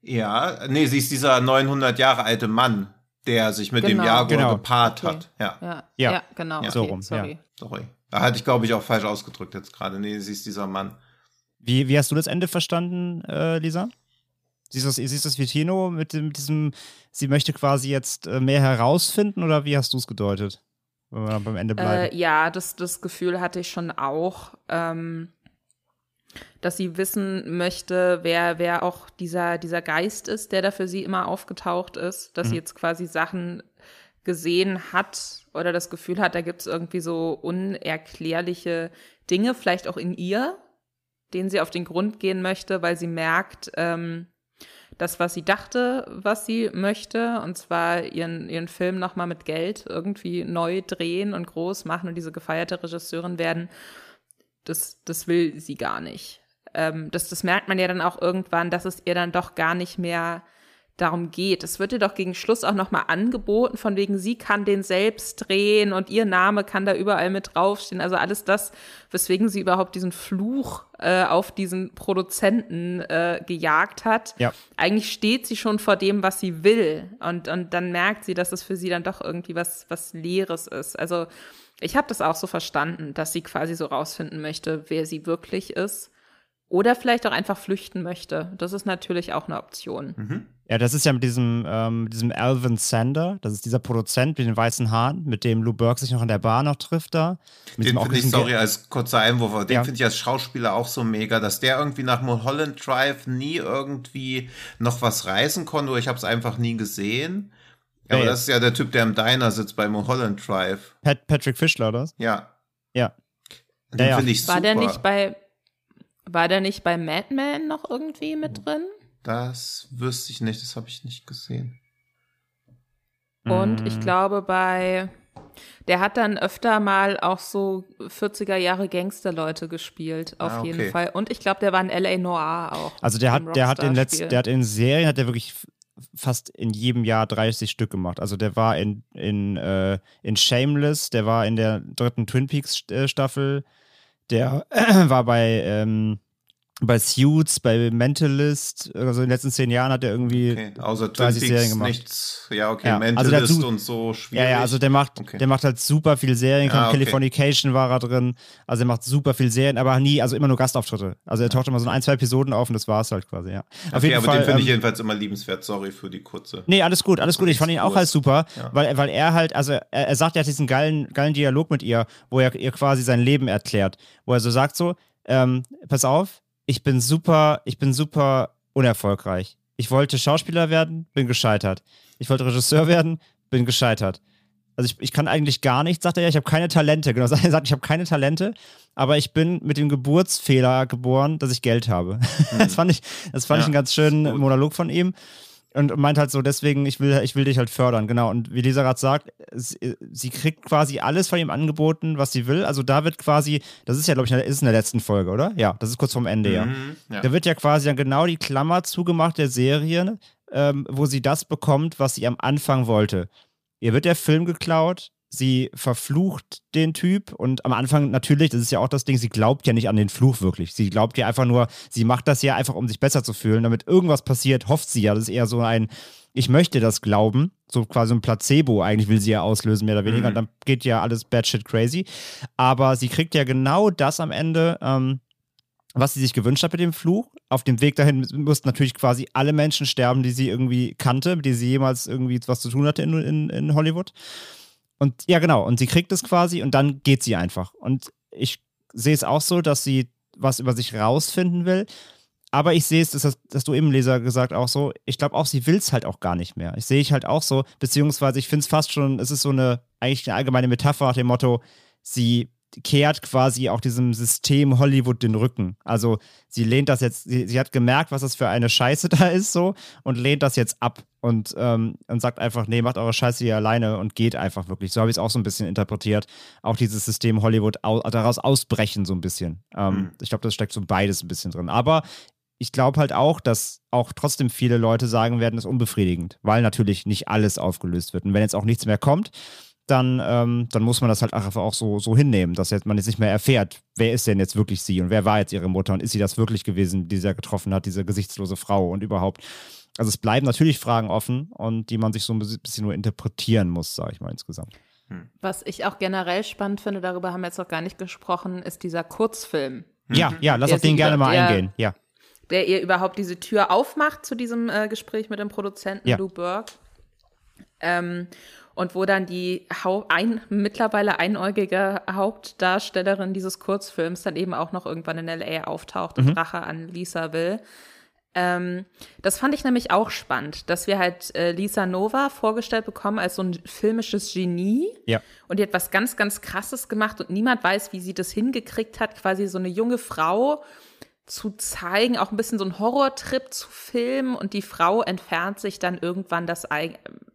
Ja, nee, sie ist dieser 900 Jahre alte Mann, der sich mit genau. dem Jaguar genau. gepaart okay. hat. Ja. Ja. ja. ja genau. Ja. So rum, sorry. Ja. Sorry. Da hatte ich, glaube ich, auch falsch ausgedrückt jetzt gerade. Nee, sie ist dieser Mann. Wie, wie hast du das Ende verstanden, äh, Lisa? Siehst du, siehst du das wie Tino mit, mit diesem, sie möchte quasi jetzt äh, mehr herausfinden oder wie hast du es gedeutet? Wenn wir beim Ende bleiben. Äh, ja, das, das Gefühl hatte ich schon auch, ähm, dass sie wissen möchte, wer, wer auch dieser, dieser Geist ist, der da für sie immer aufgetaucht ist, dass mhm. sie jetzt quasi Sachen gesehen hat oder das Gefühl hat, da gibt es irgendwie so unerklärliche Dinge, vielleicht auch in ihr, denen sie auf den Grund gehen möchte, weil sie merkt, ähm, das, was sie dachte, was sie möchte, und zwar ihren, ihren Film nochmal mit Geld irgendwie neu drehen und groß machen und diese gefeierte Regisseurin werden, das, das will sie gar nicht. Ähm, das, das merkt man ja dann auch irgendwann, dass es ihr dann doch gar nicht mehr darum geht. Es wird ihr doch gegen Schluss auch nochmal angeboten, von wegen, sie kann den selbst drehen und ihr Name kann da überall mit draufstehen. Also alles das, weswegen sie überhaupt diesen Fluch äh, auf diesen Produzenten äh, gejagt hat. Ja. Eigentlich steht sie schon vor dem, was sie will. Und, und dann merkt sie, dass es für sie dann doch irgendwie was, was Leeres ist. Also ich habe das auch so verstanden, dass sie quasi so rausfinden möchte, wer sie wirklich ist. Oder vielleicht auch einfach flüchten möchte. Das ist natürlich auch eine Option. Mhm. Ja, das ist ja mit diesem, ähm, diesem Alvin Sander, das ist dieser Produzent mit den weißen Haaren, mit dem Lou Burke sich noch in der Bar noch trifft da. Mit den finde ich, sorry, als kurzer Einwurf, den ja. finde ich als Schauspieler auch so mega, dass der irgendwie nach Mulholland Drive nie irgendwie noch was reißen konnte, oder ich habe es einfach nie gesehen. Ja, aber das ist ja der Typ, der im Diner sitzt bei Mulholland Drive. Pat Patrick Fischler, oder? Ja. Ja. Den ja, finde ich super. War der nicht bei war der nicht bei Madman noch irgendwie mit drin? Das wüsste ich nicht, das habe ich nicht gesehen. Und ich hm. glaube bei, der hat dann öfter mal auch so 40er Jahre Gangsterleute gespielt, auf ah, okay. jeden Fall. Und ich glaube, der war in L.A. Noir auch. Also der hat, der hat in letzten, der hat in Serien, hat der wirklich fast in jedem Jahr 30 Stück gemacht. Also der war in, in, äh, in Shameless, der war in der dritten Twin Peaks äh, Staffel, der war bei, ähm, bei Suits, bei Mentalist, also in den letzten zehn Jahren hat er irgendwie Okay, außer Twin 30 Serien Peaks gemacht. nichts. Ja, okay, Ja, also Mentalist Su- und so schwierig. Ja, ja, also der macht, Okay. der macht halt super viel Serien. Ah, okay. Californication war er drin. Also er macht super viel Serien, aber nie, also immer nur Gastauftritte. Also er taucht immer so in ein, zwei Episoden auf und das war's halt quasi, ja. Auf okay, jeden aber Fall. den finde ich ähm, jedenfalls immer liebenswert. Sorry für die kurze. Nee, alles gut, alles gut. Ich fand ihn auch halt super, Ja. weil, weil er halt, also er, er sagt, er hat diesen geilen, geilen Dialog mit ihr, wo er ihr quasi sein Leben erklärt, wo er so sagt so, ähm, pass auf, ich bin super, ich bin super unerfolgreich. Ich wollte Schauspieler werden, bin gescheitert. Ich wollte Regisseur werden, bin gescheitert. Also ich, ich kann eigentlich gar nichts, sagt er ja, ich habe keine Talente. Genau, er sagt, ich habe keine Talente, aber ich bin mit dem Geburtsfehler geboren, dass ich Geld habe. Das fand ich, das fand Ja, ich einen ganz schönen. Monolog von ihm und meint halt so, deswegen, ich will, ich will dich halt fördern, genau. Und wie Lisa gerade sagt, sie, sie kriegt quasi alles von ihm angeboten, was sie will. Also da wird quasi, das ist ja, glaube ich, ist in der letzten Folge, oder? Ja, das ist kurz vorm Ende, ja. Mhm, ja. Da wird ja quasi dann genau die Klammer zugemacht der Serie, ähm, wo sie das bekommt, was sie am Anfang wollte. Ihr wird der Film geklaut, sie verflucht den Typ und am Anfang natürlich, das ist ja auch das Ding, sie glaubt ja nicht an den Fluch wirklich. Sie glaubt ja einfach nur, sie macht das ja einfach, um sich besser zu fühlen. Damit irgendwas passiert, hofft sie ja. Das ist eher so ein, ich möchte das glauben, so quasi ein Placebo eigentlich will sie ja auslösen, mehr oder weniger. Mhm. Und dann geht ja alles bad shit crazy. Aber sie kriegt ja genau das am Ende, ähm, was sie sich gewünscht hat mit dem Fluch. Auf dem Weg dahin mussten natürlich quasi alle Menschen sterben, die sie irgendwie kannte, mit denen sie jemals irgendwie was zu tun hatte in, in, in Hollywood. Und ja, genau, und sie kriegt es quasi und dann geht sie einfach. Und ich sehe es auch so, dass sie was über sich rausfinden will. Aber ich sehe es, das hast, du eben, Leser, gesagt, auch so. Ich glaube auch, sie will es halt auch gar nicht mehr. Ich sehe ich halt auch so, beziehungsweise ich finde es fast schon, es ist so eine, eigentlich eine allgemeine Metapher nach dem Motto, sie kehrt quasi auch diesem System Hollywood den Rücken. Also sie lehnt das jetzt, sie, sie hat gemerkt, was das für eine Scheiße da ist so und lehnt das jetzt ab und, ähm, und sagt einfach, nee, macht eure Scheiße hier alleine und geht einfach wirklich. So habe ich es auch so ein bisschen interpretiert. Auch dieses System Hollywood au daraus ausbrechen so ein bisschen. Ähm, Mhm. Ich glaube, das steckt so beides ein bisschen drin. Aber ich glaube halt auch, dass auch trotzdem viele Leute sagen werden, es ist unbefriedigend, weil natürlich nicht alles aufgelöst wird. Und wenn jetzt auch nichts mehr kommt, dann, ähm, dann muss man das halt einfach auch so, so hinnehmen, dass jetzt man jetzt nicht mehr erfährt, wer ist denn jetzt wirklich sie und wer war jetzt ihre Mutter und ist sie das wirklich gewesen, die sie da getroffen hat, diese gesichtslose Frau und überhaupt. Also es bleiben natürlich Fragen offen und die man sich so ein bisschen nur interpretieren muss, sage ich mal insgesamt. Was ich auch generell spannend finde, darüber haben wir jetzt noch gar nicht gesprochen, ist dieser Kurzfilm, Ja, ja, lass auf den gerne mal der- eingehen. Ja. der ihr überhaupt diese Tür aufmacht zu diesem äh, Gespräch mit dem Produzenten Ja. Lou Burke. Ähm, und wo dann die Hau ein, mittlerweile einäugige Hauptdarstellerin dieses Kurzfilms dann eben auch noch irgendwann in L.A. auftaucht und Rache an Lisa will. Ähm, das fand ich nämlich auch spannend, dass wir halt äh, Lisa Nova vorgestellt bekommen als so ein filmisches Genie. Ja. Und die hat was ganz, ganz Krasses gemacht und niemand weiß, wie sie das hingekriegt hat, quasi so eine junge Frau zu zeigen, auch ein bisschen so einen Horrortrip zu filmen und die Frau entfernt sich dann irgendwann das,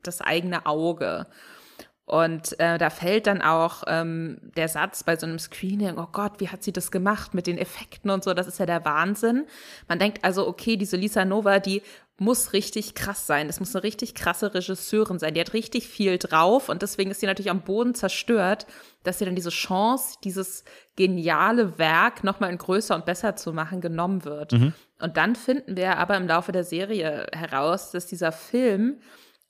das eigene Auge. Und äh, da fällt dann auch ähm, der Satz bei so einem Screening, oh Gott, wie hat sie das gemacht mit den Effekten und so, das ist ja der Wahnsinn. Man denkt also, okay, diese Lisa Nova, die muss richtig krass sein. Das muss eine richtig krasse Regisseurin sein. Die hat richtig viel drauf und deswegen ist sie natürlich am Boden zerstört, dass sie dann diese Chance, dieses geniale Werk nochmal in größer und besser zu machen, genommen wird. Und dann finden wir aber im Laufe der Serie heraus, dass dieser Film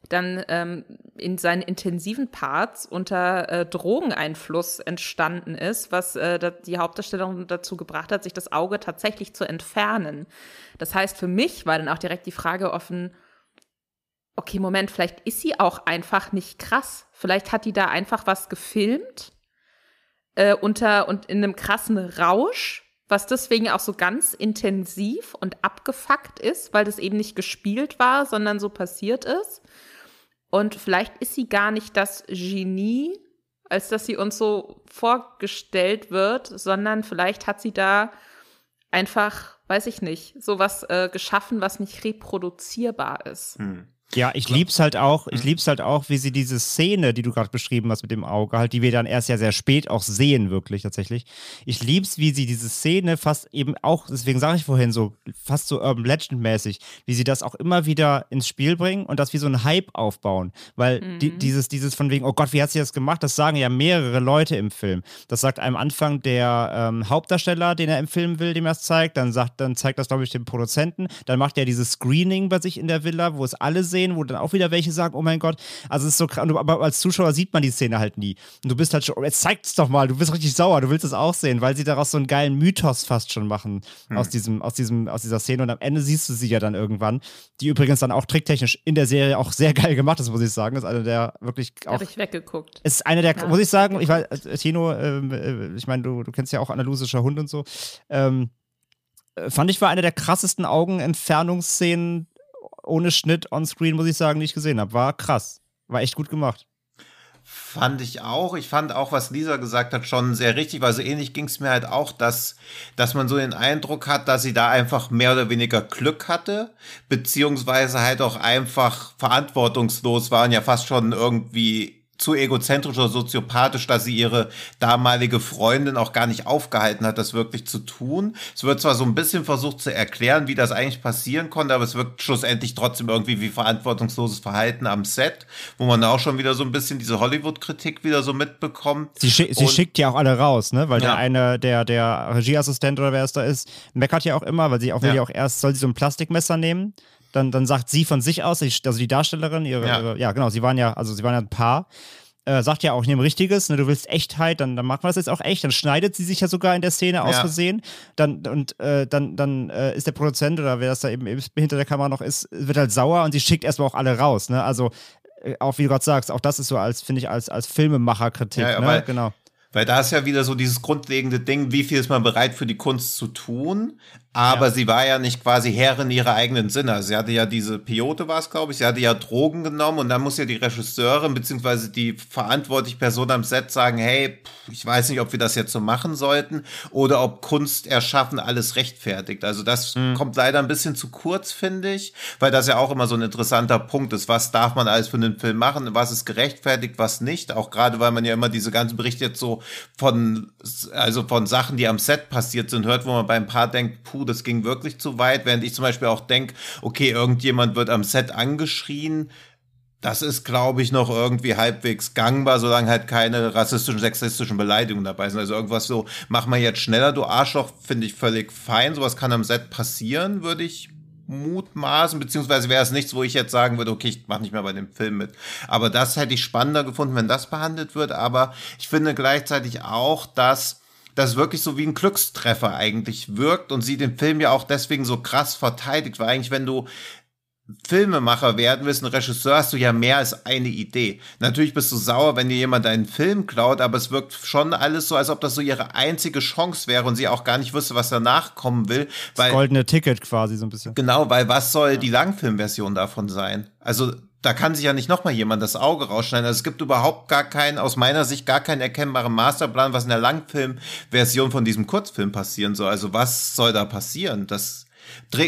dann ähm, in seinen intensiven Parts unter äh, Drogeneinfluss entstanden ist, was äh, die Hauptdarstellerin dazu gebracht hat, sich das Auge tatsächlich zu entfernen. Das heißt, für mich war dann auch direkt die Frage offen, okay, Moment, vielleicht ist sie auch einfach nicht krass. Vielleicht hat die da einfach was gefilmt äh, unter und in einem krassen Rausch, was deswegen auch so ganz intensiv und abgefuckt ist, weil das eben nicht gespielt war, sondern so passiert ist. Und vielleicht ist sie gar nicht das Genie, als dass sie uns so vorgestellt wird, sondern vielleicht hat sie da einfach, weiß ich nicht, sowas äh, geschaffen, was nicht reproduzierbar ist. Hm. Ja, ich lieb's halt auch, ich lieb's halt auch, wie sie diese Szene, die du gerade beschrieben hast mit dem Auge, halt, die wir dann erst ja sehr spät auch sehen, wirklich tatsächlich. Ich lieb's, wie sie diese Szene fast eben auch, deswegen sage ich vorhin so, fast so Urban Legend-mäßig, wie sie das auch immer wieder ins Spiel bringen und das wie so ein Hype aufbauen. Weil mhm. die, dieses, dieses von wegen, oh Gott, wie hat sie das gemacht? Das sagen ja mehrere Leute im Film. Das sagt am Anfang der ähm, Hauptdarsteller, den er im Film will, dem er es zeigt. Dann sagt, dann zeigt das, glaube ich, dem Produzenten. Dann macht er dieses Screening bei sich in der Villa, wo es alle sehen sehen, wo dann auch wieder welche sagen, oh mein Gott, also es ist so krass, aber als Zuschauer sieht man die Szene halt nie. Und du bist halt schon, jetzt zeigt es doch mal, du bist richtig sauer, du willst es auch sehen, weil sie daraus so einen geilen Mythos fast schon machen hm. aus diesem, aus diesem, aus dieser Szene und am Ende siehst du sie ja dann irgendwann, die übrigens dann auch tricktechnisch in der Serie auch sehr geil gemacht ist, muss ich sagen. Das ist eine der wirklich auch. Habe ich weggeguckt. Ist eine der, ja, muss ich sagen, ich weiß, Tino, ähm, äh, ich meine, du, du kennst ja auch analysischer Hund und so. Ähm, äh, fand ich war eine der krassesten Augenentfernungsszenen ohne Schnitt on-screen, muss ich sagen, nicht gesehen habe. War krass. War echt gut gemacht. Fand ich auch. Ich fand auch, was Lisa gesagt hat, schon sehr richtig, weil so ähnlich ging es mir halt auch, dass, dass man so den Eindruck hat, dass sie da einfach mehr oder weniger Glück hatte, beziehungsweise halt auch einfach verantwortungslos waren, ja fast schon irgendwie zu egozentrisch oder soziopathisch, dass sie ihre damalige Freundin auch gar nicht aufgehalten hat, das wirklich zu tun. Es wird zwar so ein bisschen versucht zu erklären, wie das eigentlich passieren konnte, aber es wirkt schlussendlich trotzdem irgendwie wie verantwortungsloses Verhalten am Set, wo man auch schon wieder so ein bisschen diese Hollywood-Kritik wieder so mitbekommt. Sie, schick, sie schickt ja auch alle raus, ne? Weil ja. der eine, der, der Regieassistent oder wer es da ist, meckert ja auch immer, weil sie auch will ja, ja auch erst, soll sie so ein Plastikmesser nehmen dann, dann sagt sie von sich aus, also die Darstellerin, ihre, ja. ihre, ja genau, sie waren ja, also sie waren ja ein Paar, äh, sagt ja auch, ich nehme Richtiges, ne, du willst Echtheit, dann, dann machen wir das jetzt auch echt. Dann schneidet sie sich ja sogar in der Szene aus ja. Versehen. Dann, und äh, dann, dann äh, ist der Produzent oder wer das da eben hinter der Kamera noch ist, wird halt sauer und sie schickt erstmal auch alle raus. Ne? Also, äh, auch wie du gerade sagst, auch das ist so als, finde ich, als, als Filmemacher-Kritik. Ja, ne? genau. Weil da ist ja wieder so dieses grundlegende Ding, wie viel ist man bereit für die Kunst zu tun, aber ja. sie war ja nicht quasi Herrin ihrer eigenen Sinne. Also sie hatte ja diese Piote war es, glaube ich, sie hatte ja Drogen genommen und dann muss ja die Regisseurin beziehungsweise die verantwortliche Person am Set sagen, hey, ich weiß nicht, ob wir das jetzt so machen sollten oder ob Kunst erschaffen alles rechtfertigt. Also das mhm. kommt leider ein bisschen zu kurz, finde ich, weil das ja auch immer so ein interessanter Punkt ist. Was darf man alles für einen Film machen? Was ist gerechtfertigt, was nicht? Auch gerade, weil man ja immer diese ganzen Berichte jetzt so von, also von Sachen, die am Set passiert sind, hört, wo man bei ein paar denkt, puh, das ging wirklich zu weit, während ich zum Beispiel auch denke, okay, irgendjemand wird am Set angeschrien, das ist, glaube ich, noch irgendwie halbwegs gangbar, solange halt keine rassistischen, sexistischen Beleidigungen dabei sind. Also irgendwas so, mach mal jetzt schneller, du Arschloch, finde ich völlig fein. Sowas kann am Set passieren, würde ich mutmaßen, beziehungsweise wäre es nichts, wo ich jetzt sagen würde, okay, ich mache nicht mehr bei dem Film mit. Aber das hätte ich spannender gefunden, wenn das behandelt wird. Aber ich finde gleichzeitig auch, dass das wirklich so wie ein Glückstreffer eigentlich wirkt und sie den Film ja auch deswegen so krass verteidigt, weil eigentlich, wenn du Filmemacher werden willst, ein Regisseur, hast du ja mehr als eine Idee. Natürlich bist du sauer, wenn dir jemand einen Film klaut, aber es wirkt schon alles so, als ob das so ihre einzige Chance wäre und sie auch gar nicht wüsste, was danach kommen will. Weil, das goldene Ticket quasi so ein bisschen. Genau, weil was soll ja. die Langfilmversion davon sein? Also da kann sich ja nicht nochmal jemand das Auge rausschneiden. Also es gibt überhaupt gar keinen, aus meiner Sicht gar keinen erkennbaren Masterplan, was in der Langfilmversion von diesem Kurzfilm passieren soll. Also was soll da passieren? Das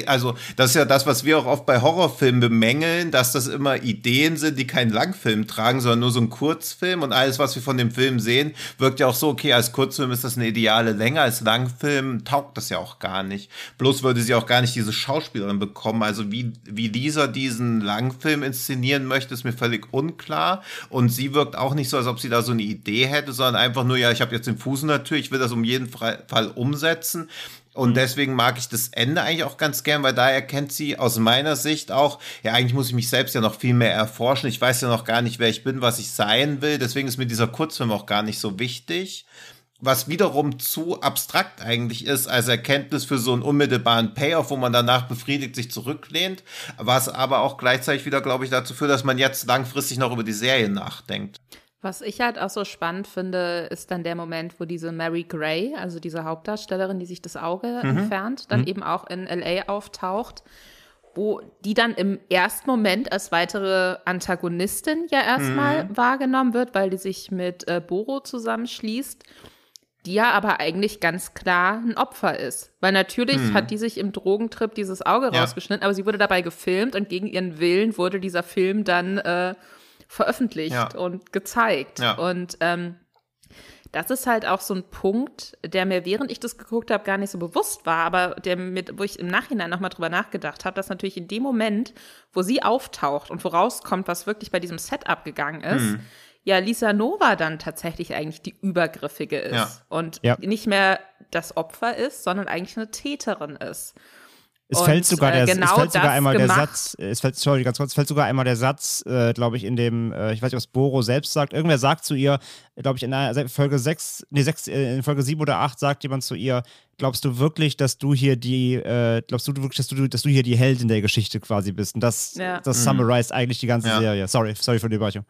also das ist ja das, was wir auch oft bei Horrorfilmen bemängeln, dass das immer Ideen sind, die keinen Langfilm tragen, sondern nur so ein Kurzfilm und alles, was wir von dem Film sehen, wirkt ja auch so, okay, als Kurzfilm ist das eine ideale Länge, als Langfilm taugt das ja auch gar nicht. Bloß würde sie auch gar nicht diese Schauspielerin bekommen. Also wie, wie Lisa diesen Langfilm inszenieren möchte, ist mir völlig unklar und sie wirkt auch nicht so, als ob sie da so eine Idee hätte, sondern einfach nur, ja, ich habe jetzt den Fuß natürlich, ich will das um jeden Fall umsetzen und mhm. deswegen mag ich das Ende eigentlich auch ganz gern, weil da erkennt sie aus meiner Sicht auch, ja, eigentlich muss ich mich selbst ja noch viel mehr erforschen. Ich weiß ja noch gar nicht, wer ich bin, was ich sein will. Deswegen ist mir dieser Kurzfilm auch gar nicht so wichtig. Was wiederum zu abstrakt eigentlich ist als Erkenntnis für so einen unmittelbaren Payoff, wo man danach befriedigt sich zurücklehnt, was aber auch gleichzeitig wieder, glaube ich, dazu führt, dass man jetzt langfristig noch über die Serie nachdenkt. Was ich halt auch so spannend finde, ist dann der Moment, wo diese Mary Gray, also diese Hauptdarstellerin, die sich das Auge mhm. entfernt, dann mhm. eben auch in LA auftaucht, wo die dann im ersten Moment als weitere Antagonistin ja erstmal mhm. wahrgenommen wird, weil die sich mit äh, Boro zusammenschließt die ja aber eigentlich ganz klar ein Opfer ist. Weil natürlich hm. hat die sich im Drogentrip dieses Auge ja. rausgeschnitten, aber sie wurde dabei gefilmt und gegen ihren Willen wurde dieser Film dann äh, veröffentlicht ja. und gezeigt. Ja. Und ähm, das ist halt auch so ein Punkt, der mir, während ich das geguckt habe, gar nicht so bewusst war, aber der mit, wo ich im Nachhinein nochmal drüber nachgedacht habe, dass natürlich in dem Moment, wo sie auftaucht und vorauskommt, was wirklich bei diesem Setup gegangen ist, mhm. ja Lisa Nova dann tatsächlich eigentlich die Übergriffige ist ja. und ja. nicht mehr das Opfer ist, sondern eigentlich eine Täterin ist. Es fällt sogar, der, äh, genau es fällt sogar einmal gemacht. der Satz, es fällt, sorry, ganz kurz, es fällt sogar einmal der Satz, äh, glaube ich, in dem, äh, ich weiß nicht, was Boro selbst sagt. Irgendwer sagt zu ihr, glaube ich, in einer Folge 6, nee, 6, äh, in Folge 7 oder 8 sagt jemand zu ihr, glaubst du wirklich, dass du hier die, äh, glaubst du wirklich, dass du, dass du hier die Heldin der Geschichte quasi bist? Und das, ja. das mhm. summarized eigentlich die ganze ja. Serie. Sorry, sorry für die Überraschung.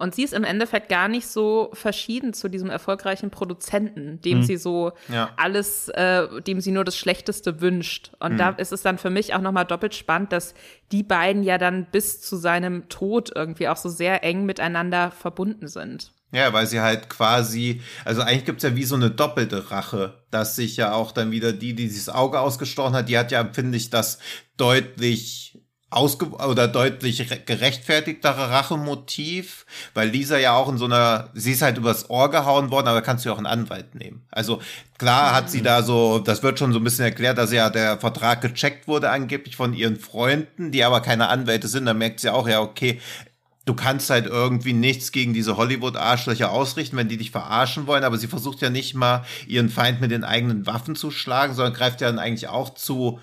Und sie ist im Endeffekt gar nicht so verschieden zu diesem erfolgreichen Produzenten, dem mhm. sie so ja. alles, äh, dem sie nur das Schlechteste wünscht. Und mhm. da ist es dann für mich auch nochmal doppelt spannend, dass die beiden ja dann bis zu seinem Tod irgendwie auch so sehr eng miteinander verbunden sind. Ja, weil sie halt quasi, also eigentlich gibt's ja wie so eine doppelte Rache, dass sich ja auch dann wieder die, die dieses Auge ausgestochen hat, die hat ja, finde ich, das deutlich ausge oder deutlich gerechtfertigtere Rachemotiv, weil Lisa ja auch in so einer, sie ist halt übers Ohr gehauen worden, aber kannst du ja auch einen Anwalt nehmen. Also klar hat sie da so, das wird schon so ein bisschen erklärt, dass ja der Vertrag gecheckt wurde angeblich von ihren Freunden, die aber keine Anwälte sind, da merkt sie auch, ja, okay, du kannst halt irgendwie nichts gegen diese Hollywood-Arschlöcher ausrichten, wenn die dich verarschen wollen, aber sie versucht ja nicht mal, ihren Feind mit den eigenen Waffen zu schlagen, sondern greift ja dann eigentlich auch zu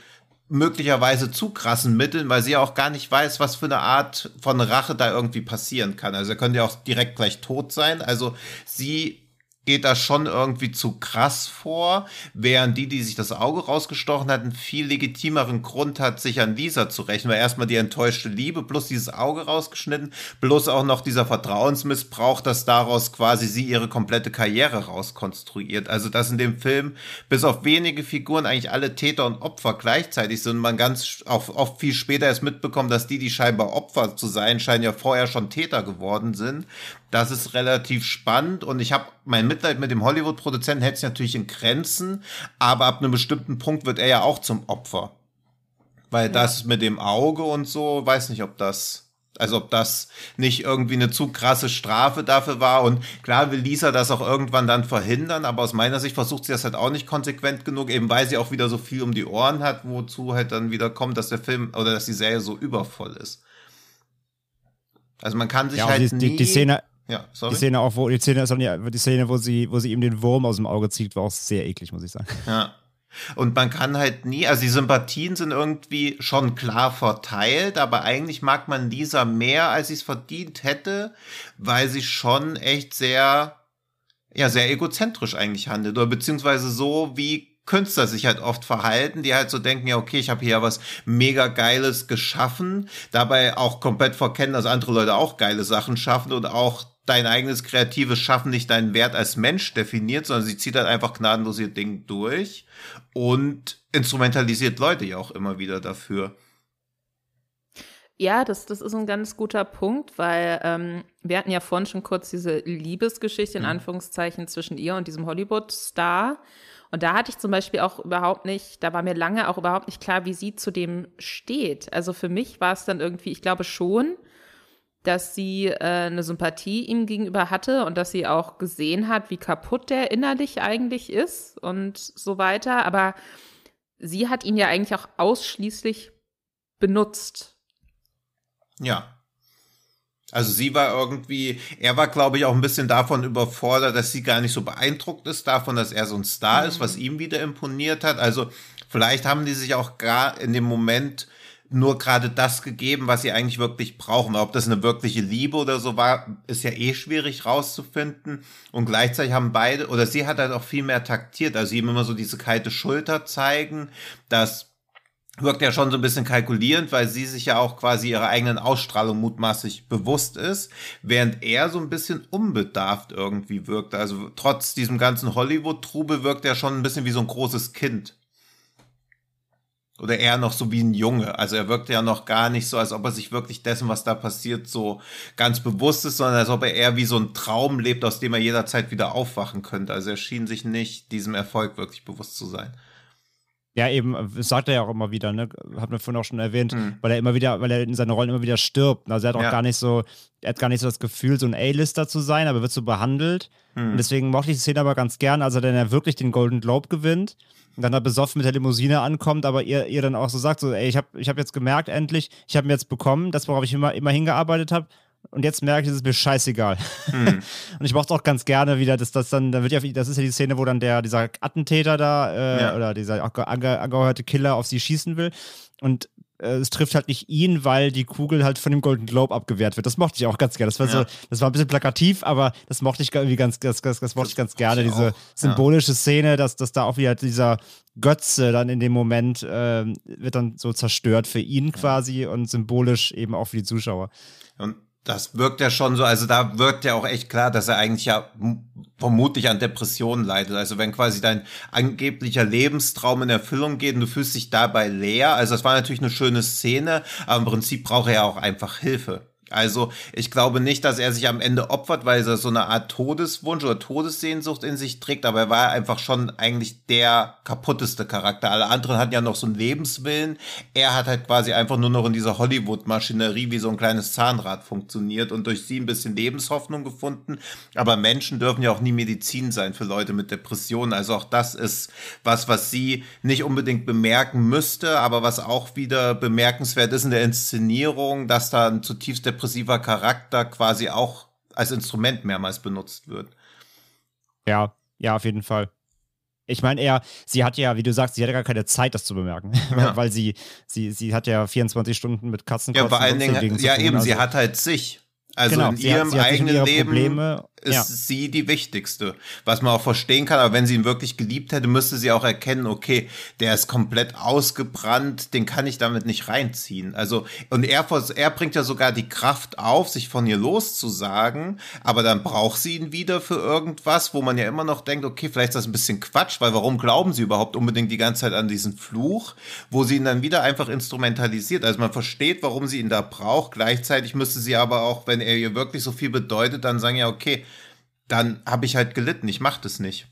möglicherweise zu krassen Mitteln, weil sie ja auch gar nicht weiß, was für eine Art von Rache da irgendwie passieren kann. Also er könnte ja auch direkt gleich tot sein. Also sie geht da schon irgendwie zu krass vor, während die, die sich das Auge rausgestochen hat, einen viel legitimeren Grund hat, sich an Lisa zu rächen, weil erstmal die enttäuschte Liebe plus dieses Auge rausgeschnitten, plus auch noch dieser Vertrauensmissbrauch, dass daraus quasi sie ihre komplette Karriere rauskonstruiert. Also, dass in dem Film bis auf wenige Figuren eigentlich alle Täter und Opfer gleichzeitig sind man ganz oft viel später erst mitbekommt, dass die, die scheinbar Opfer zu sein scheinen, ja vorher schon Täter geworden sind. Das ist relativ spannend und ich habe mein Mitleid mit dem Hollywood-Produzenten hält sich natürlich in Grenzen, aber ab einem bestimmten Punkt wird er ja auch zum Opfer. Weil ja. das mit dem Auge und so, weiß nicht, ob das, also ob das nicht irgendwie eine zu krasse Strafe dafür war. Und klar will Lisa das auch irgendwann dann verhindern, aber aus meiner Sicht versucht sie das halt auch nicht konsequent genug, eben weil sie auch wieder so viel um die Ohren hat, wozu halt dann wieder kommt, dass der Film oder dass die Serie so übervoll ist. Also man kann sich ja, halt die, nie... Die, die Szene, ja, sorry. Die Szene auch, wo die Szene, die Szene, wo sie, wo sie ihm den Wurm aus dem Auge zieht, war auch sehr eklig, muss ich sagen. Ja. Und man kann halt nie, also die Sympathien sind irgendwie schon klar verteilt, aber eigentlich mag man Lisa mehr, als sie es verdient hätte, weil sie schon echt sehr, ja, sehr egozentrisch eigentlich handelt. Oder beziehungsweise so wie Künstler sich halt oft verhalten, die halt so denken, ja, okay, ich habe hier was mega Geiles geschaffen, dabei auch komplett verkennen, dass andere Leute auch geile Sachen schaffen und auch dein eigenes kreatives Schaffen nicht deinen Wert als Mensch definiert, sondern sie zieht halt einfach gnadenlos ihr Ding durch und instrumentalisiert Leute ja auch immer wieder dafür. Ja, das, das ist ein ganz guter Punkt, weil ähm, wir hatten ja vorhin schon kurz diese Liebesgeschichte in mhm. Anführungszeichen zwischen ihr und diesem Hollywood-Star. Und da hatte ich zum Beispiel auch überhaupt nicht, da war mir lange auch überhaupt nicht klar, wie sie zu dem steht. Also für mich war es dann irgendwie, ich glaube schon, dass sie äh, eine Sympathie ihm gegenüber hatte und dass sie auch gesehen hat, wie kaputt der innerlich eigentlich ist und so weiter. Aber sie hat ihn ja eigentlich auch ausschließlich benutzt. Ja. Also sie war irgendwie, er war, glaube ich, auch ein bisschen davon überfordert, dass sie gar nicht so beeindruckt ist davon, dass er so ein Star mhm. ist, was ihm wieder imponiert hat. Also vielleicht haben die sich auch gar in dem Moment nur gerade das gegeben, was sie eigentlich wirklich brauchen. Ob das eine wirkliche Liebe oder so war, ist ja eh schwierig rauszufinden. Und gleichzeitig haben beide, oder sie hat halt auch viel mehr taktiert. Also ihm immer so diese kalte Schulter zeigen. Das wirkt ja schon so ein bisschen kalkulierend, weil sie sich ja auch quasi ihrer eigenen Ausstrahlung mutmaßlich bewusst ist, während er so ein bisschen unbedarft irgendwie wirkt. Also trotz diesem ganzen Hollywood-Trubel wirkt er schon ein bisschen wie so ein großes Kind. Oder eher noch so wie ein Junge. Also er wirkt ja noch gar nicht so, als ob er sich wirklich dessen, was da passiert, so ganz bewusst ist, sondern als ob er eher wie so ein Traum lebt, aus dem er jederzeit wieder aufwachen könnte. Also er schien sich nicht diesem Erfolg wirklich bewusst zu sein. Ja, eben, das sagt er ja auch immer wieder, ne? Hat mir vorhin auch schon erwähnt, mhm. weil er immer wieder, weil er in seinen Rollen immer wieder stirbt. Also er hat auch ja. gar nicht so, er hat gar nicht so das Gefühl, so ein A-Lister zu sein, aber wird so behandelt. Mhm. Und deswegen mochte ich die Szene aber ganz gern, als er dann ja wirklich den Golden Globe gewinnt und dann da besoffen mit der Limousine ankommt, aber ihr, ihr dann auch so sagt, so, ey, ich habe ich hab jetzt gemerkt, endlich, ich habe mir jetzt bekommen, das, worauf ich immer, immer hingearbeitet habe. Und jetzt merke ich, es ist mir scheißegal. Hm. und ich mochte auch ganz gerne wieder, dass das dann, dann wird ja, das ist ja die Szene, wo dann der, dieser Attentäter da, äh, ja. oder dieser angehörte Killer auf sie schießen will. Und es trifft halt nicht ihn, weil die Kugel halt von dem Golden Globe abgewehrt wird. Das mochte ich auch ganz gerne. Das war ja. so, das war ein bisschen plakativ, aber das mochte ich irgendwie ganz, das, das, das mochte ich ganz gerne. Ich diese auch. symbolische ja. Szene, dass, dass da auch wieder dieser Götze dann in dem Moment äh, wird dann so zerstört für ihn quasi ja. und symbolisch eben auch für die Zuschauer. Und das wirkt ja schon so, also da wirkt ja auch echt klar, dass er eigentlich ja vermutlich an Depressionen leidet. Also wenn quasi dein angeblicher Lebenstraum in Erfüllung geht und du fühlst dich dabei leer, also das war natürlich eine schöne Szene, aber im Prinzip braucht er ja auch einfach Hilfe. Also ich glaube nicht, dass er sich am Ende opfert, weil er so eine Art Todeswunsch oder Todessehnsucht in sich trägt, aber er war einfach schon eigentlich der kaputteste Charakter. Alle anderen hatten ja noch so einen Lebenswillen. Er hat halt quasi einfach nur noch in dieser Hollywood-Maschinerie wie so ein kleines Zahnrad funktioniert und durch sie ein bisschen Lebenshoffnung gefunden. Aber Menschen dürfen ja auch nie Medizin sein für Leute mit Depressionen. Also auch das ist was, was sie nicht unbedingt bemerken müsste, aber was auch wieder bemerkenswert ist in der Inszenierung, dass da ein zutiefst depressiver Charakter quasi auch als Instrument mehrmals benutzt wird. Ja, ja, auf jeden Fall. Ich meine, er, sie hat ja, wie du sagst, sie hat ja gar keine Zeit, das zu bemerken. Ja. Weil sie, sie, sie hat ja 24 Stunden mit Katzen. Ja, vor allen Dingen, ja eben, also, sie hat halt sich. Also genau, in ihrem hat, eigenen Leben Probleme, ist ja. sie die wichtigste. Was man auch verstehen kann, aber wenn sie ihn wirklich geliebt hätte, müsste sie auch erkennen, okay, der ist komplett ausgebrannt, den kann ich damit nicht reinziehen. Also, und er, er bringt ja sogar die Kraft auf, sich von ihr loszusagen, aber dann braucht sie ihn wieder für irgendwas, wo man ja immer noch denkt, okay, vielleicht ist das ein bisschen Quatsch, weil warum glauben sie überhaupt unbedingt die ganze Zeit an diesen Fluch, wo sie ihn dann wieder einfach instrumentalisiert. Also man versteht, warum sie ihn da braucht, gleichzeitig müsste sie aber auch, wenn er ihr wirklich so viel bedeutet, dann sagen ja, okay, dann habe ich halt gelitten, ich mache das nicht.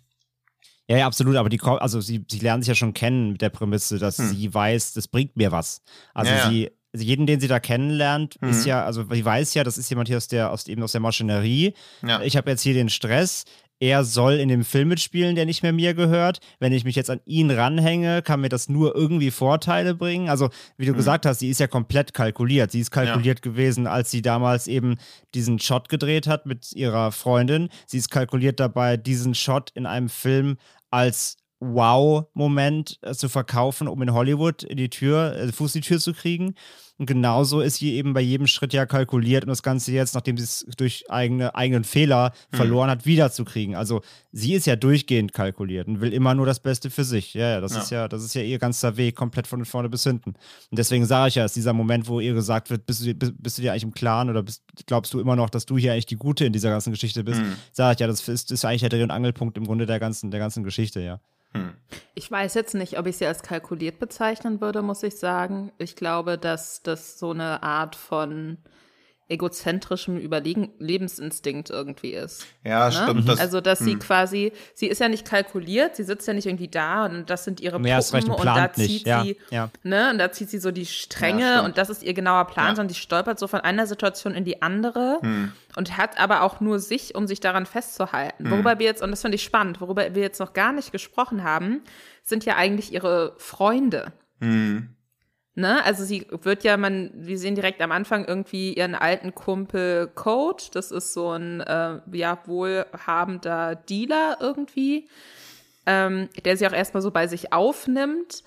Ja, ja, absolut, aber die, also sie, sie lernen sich ja schon kennen mit der Prämisse, dass hm. sie weiß, das bringt mir was. Also ja, sie, also jeden, den sie da kennenlernt, mhm. ist ja, also sie weiß ja, das ist jemand hier aus der, aus, eben aus der Maschinerie. Ja. Ich habe jetzt hier den Stress er soll in dem Film mitspielen, der nicht mehr mir gehört. Wenn ich mich jetzt an ihn ranhänge, kann mir das nur irgendwie Vorteile bringen. Also, wie du mhm. gesagt hast, sie ist ja komplett kalkuliert. Sie ist kalkuliert ja. gewesen, als sie damals eben diesen Shot gedreht hat mit ihrer Freundin. Sie ist kalkuliert dabei, diesen Shot in einem Film als Wow-Moment äh, zu verkaufen, um in Hollywood in die Tür, äh, Fuß in die Tür zu kriegen. Und genauso ist sie eben bei jedem Schritt ja kalkuliert, um das Ganze jetzt, nachdem sie es durch eigene, eigenen Fehler hm. verloren hat, wiederzukriegen. Also sie ist ja durchgehend kalkuliert und will immer nur das Beste für sich. Ja, ja, das ja. ist ja, das ist ja ihr ganzer Weg, komplett von vorne bis hinten. Und deswegen sage ich ja, ist dieser Moment, wo ihr gesagt wird, bist du, bist, bist du dir eigentlich im Klaren oder bist, glaubst du immer noch, dass du hier eigentlich die Gute in dieser ganzen Geschichte bist? Hm. Sage ich ja, das ist, ist eigentlich der Dreh- und Angelpunkt im Grunde der ganzen, der ganzen Geschichte, ja. Hm. Ich weiß jetzt nicht, ob ich sie als kalkuliert bezeichnen würde, muss ich sagen. Ich glaube, dass das so eine Art von egozentrischem Überlebensinstinkt irgendwie ist. Ja, ne? stimmt. Das, also, dass hm. sie quasi, sie ist ja nicht kalkuliert, sie sitzt ja nicht irgendwie da und das sind ihre Mehr Puppen und da zieht nicht. sie, ja, ne, und da zieht sie so die Stränge ja, und das ist ihr genauer Plan, ja. sondern die stolpert so von einer Situation in die andere hm. und hat aber auch nur sich, um sich daran festzuhalten. Hm. Worüber wir jetzt, und das finde ich spannend, worüber wir jetzt noch gar nicht gesprochen haben, sind ja eigentlich ihre Freunde. Hm. Ne? Also sie wird ja, man, wir sehen direkt am Anfang irgendwie ihren alten Kumpel Code. Das ist so ein äh, ja, wohlhabender Dealer irgendwie, ähm, der sie auch erstmal so bei sich aufnimmt.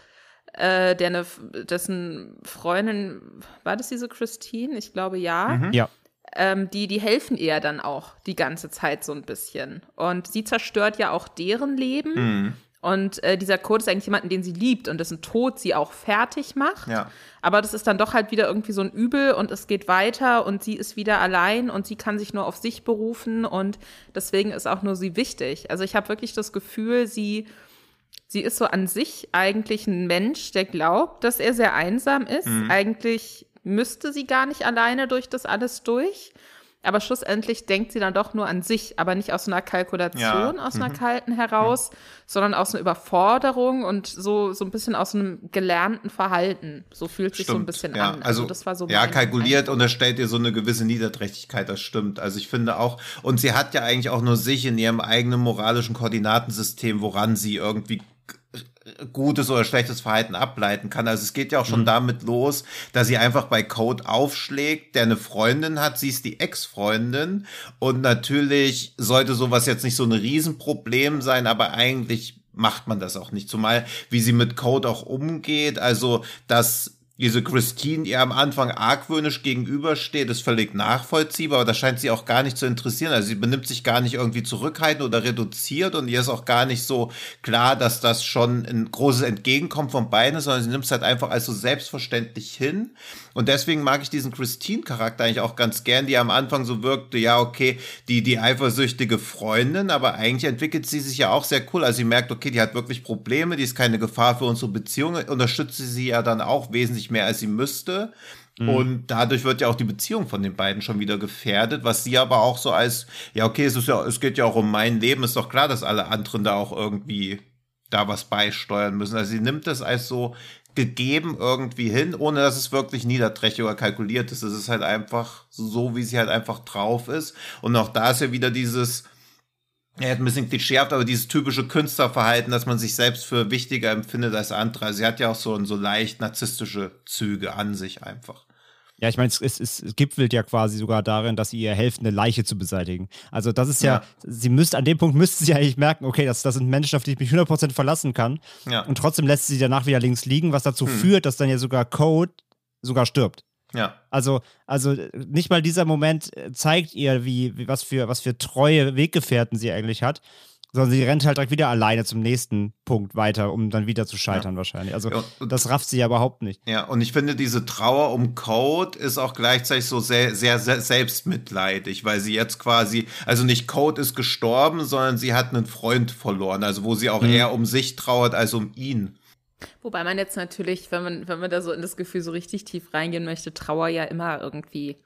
Äh, der eine, dessen Freundin, war das diese Christine? Ich glaube ja. Mhm. Ja. Ähm, die, die helfen ihr dann auch die ganze Zeit so ein bisschen. Und sie zerstört ja auch deren Leben. Mhm. Und äh, dieser Code ist eigentlich jemanden, den sie liebt und dessen Tod sie auch fertig macht. Ja. Aber das ist dann doch halt wieder irgendwie so ein Übel und es geht weiter und sie ist wieder allein und sie kann sich nur auf sich berufen und deswegen ist auch nur sie wichtig. Also ich habe wirklich das Gefühl, sie sie ist so an sich eigentlich ein Mensch, der glaubt, dass er sehr einsam ist. Mhm. Eigentlich müsste sie gar nicht alleine durch das alles durch. Aber schlussendlich denkt sie dann doch nur an sich, aber nicht aus einer Kalkulation, ja. aus einer mhm. kalten heraus, mhm. sondern aus einer Überforderung und so, so ein bisschen aus einem gelernten Verhalten. So fühlt sich so ein bisschen ja. an. Also, also das war so ja, kalkuliert und das stellt ihr so eine gewisse Niederträchtigkeit, das stimmt. Also ich finde auch, und sie hat ja eigentlich auch nur sich in ihrem eigenen moralischen Koordinatensystem, woran sie irgendwie gutes oder schlechtes Verhalten ableiten kann. Also es geht ja auch schon mhm. damit los, dass sie einfach bei Code aufschlägt, der eine Freundin hat, sie ist die Ex-Freundin und natürlich sollte sowas jetzt nicht so ein Riesenproblem sein, aber eigentlich macht man das auch nicht. Zumal wie sie mit Code auch umgeht, also dass diese Christine ihr am Anfang argwöhnisch gegenübersteht, ist völlig nachvollziehbar, aber das scheint sie auch gar nicht zu interessieren. Also sie benimmt sich gar nicht irgendwie zurückhaltend oder reduziert und ihr ist auch gar nicht so klar, dass das schon ein großes Entgegenkommen von beiden ist, sondern sie nimmt es halt einfach als so selbstverständlich hin. Und deswegen mag ich diesen Christine-Charakter eigentlich auch ganz gern, die am Anfang so wirkte, ja, okay, die, die eifersüchtige Freundin, aber eigentlich entwickelt sie sich ja auch sehr cool. Also sie merkt, okay, die hat wirklich Probleme, die ist keine Gefahr für unsere Beziehung, unterstützt sie ja dann auch wesentlich mehr, als sie müsste. Mhm. Und dadurch wird ja auch die Beziehung von den beiden schon wieder gefährdet, was sie aber auch so als, ja, okay, es, ist ja, es geht ja auch um mein Leben, ist doch klar, dass alle anderen da auch irgendwie da was beisteuern müssen. Also sie nimmt das als so gegeben irgendwie hin, ohne dass es wirklich niederträchtig oder kalkuliert ist. Es ist halt einfach so, wie sie halt einfach drauf ist. Und auch da ist ja wieder dieses, er hat ein bisschen klischeehaft, aber dieses typische Künstlerverhalten, dass man sich selbst für wichtiger empfindet als andere. Sie hat ja auch so, so leicht narzisstische Züge an sich einfach. Ja, ich meine, es, es, es, gipfelt ja quasi sogar darin, dass sie ihr helfen, eine Leiche zu beseitigen. Also das ist ja, ja. sie müsste, an dem Punkt müsste sie eigentlich merken, okay, das, das sind Menschen, auf die ich mich 100% verlassen kann. Ja. Und trotzdem lässt sie danach wieder links liegen, was dazu hm. führt, dass dann ja sogar Code sogar stirbt. Ja. Also, also nicht mal dieser Moment zeigt ihr, wie, wie was, für, was für treue Weggefährten sie eigentlich hat, sondern sie rennt halt direkt wieder alleine zum nächsten Punkt weiter, um dann wieder zu scheitern ja. wahrscheinlich. Also ja, das rafft sie ja überhaupt nicht. Ja, und ich finde, diese Trauer um Code ist auch gleichzeitig so sehr, sehr, sehr selbstmitleidig, weil sie jetzt quasi, also nicht Code ist gestorben, sondern sie hat einen Freund verloren, also wo sie auch mhm. eher um sich trauert als um ihn. Wobei man jetzt natürlich, wenn man, wenn man da so in das Gefühl so richtig tief reingehen möchte, Trauer ja immer irgendwie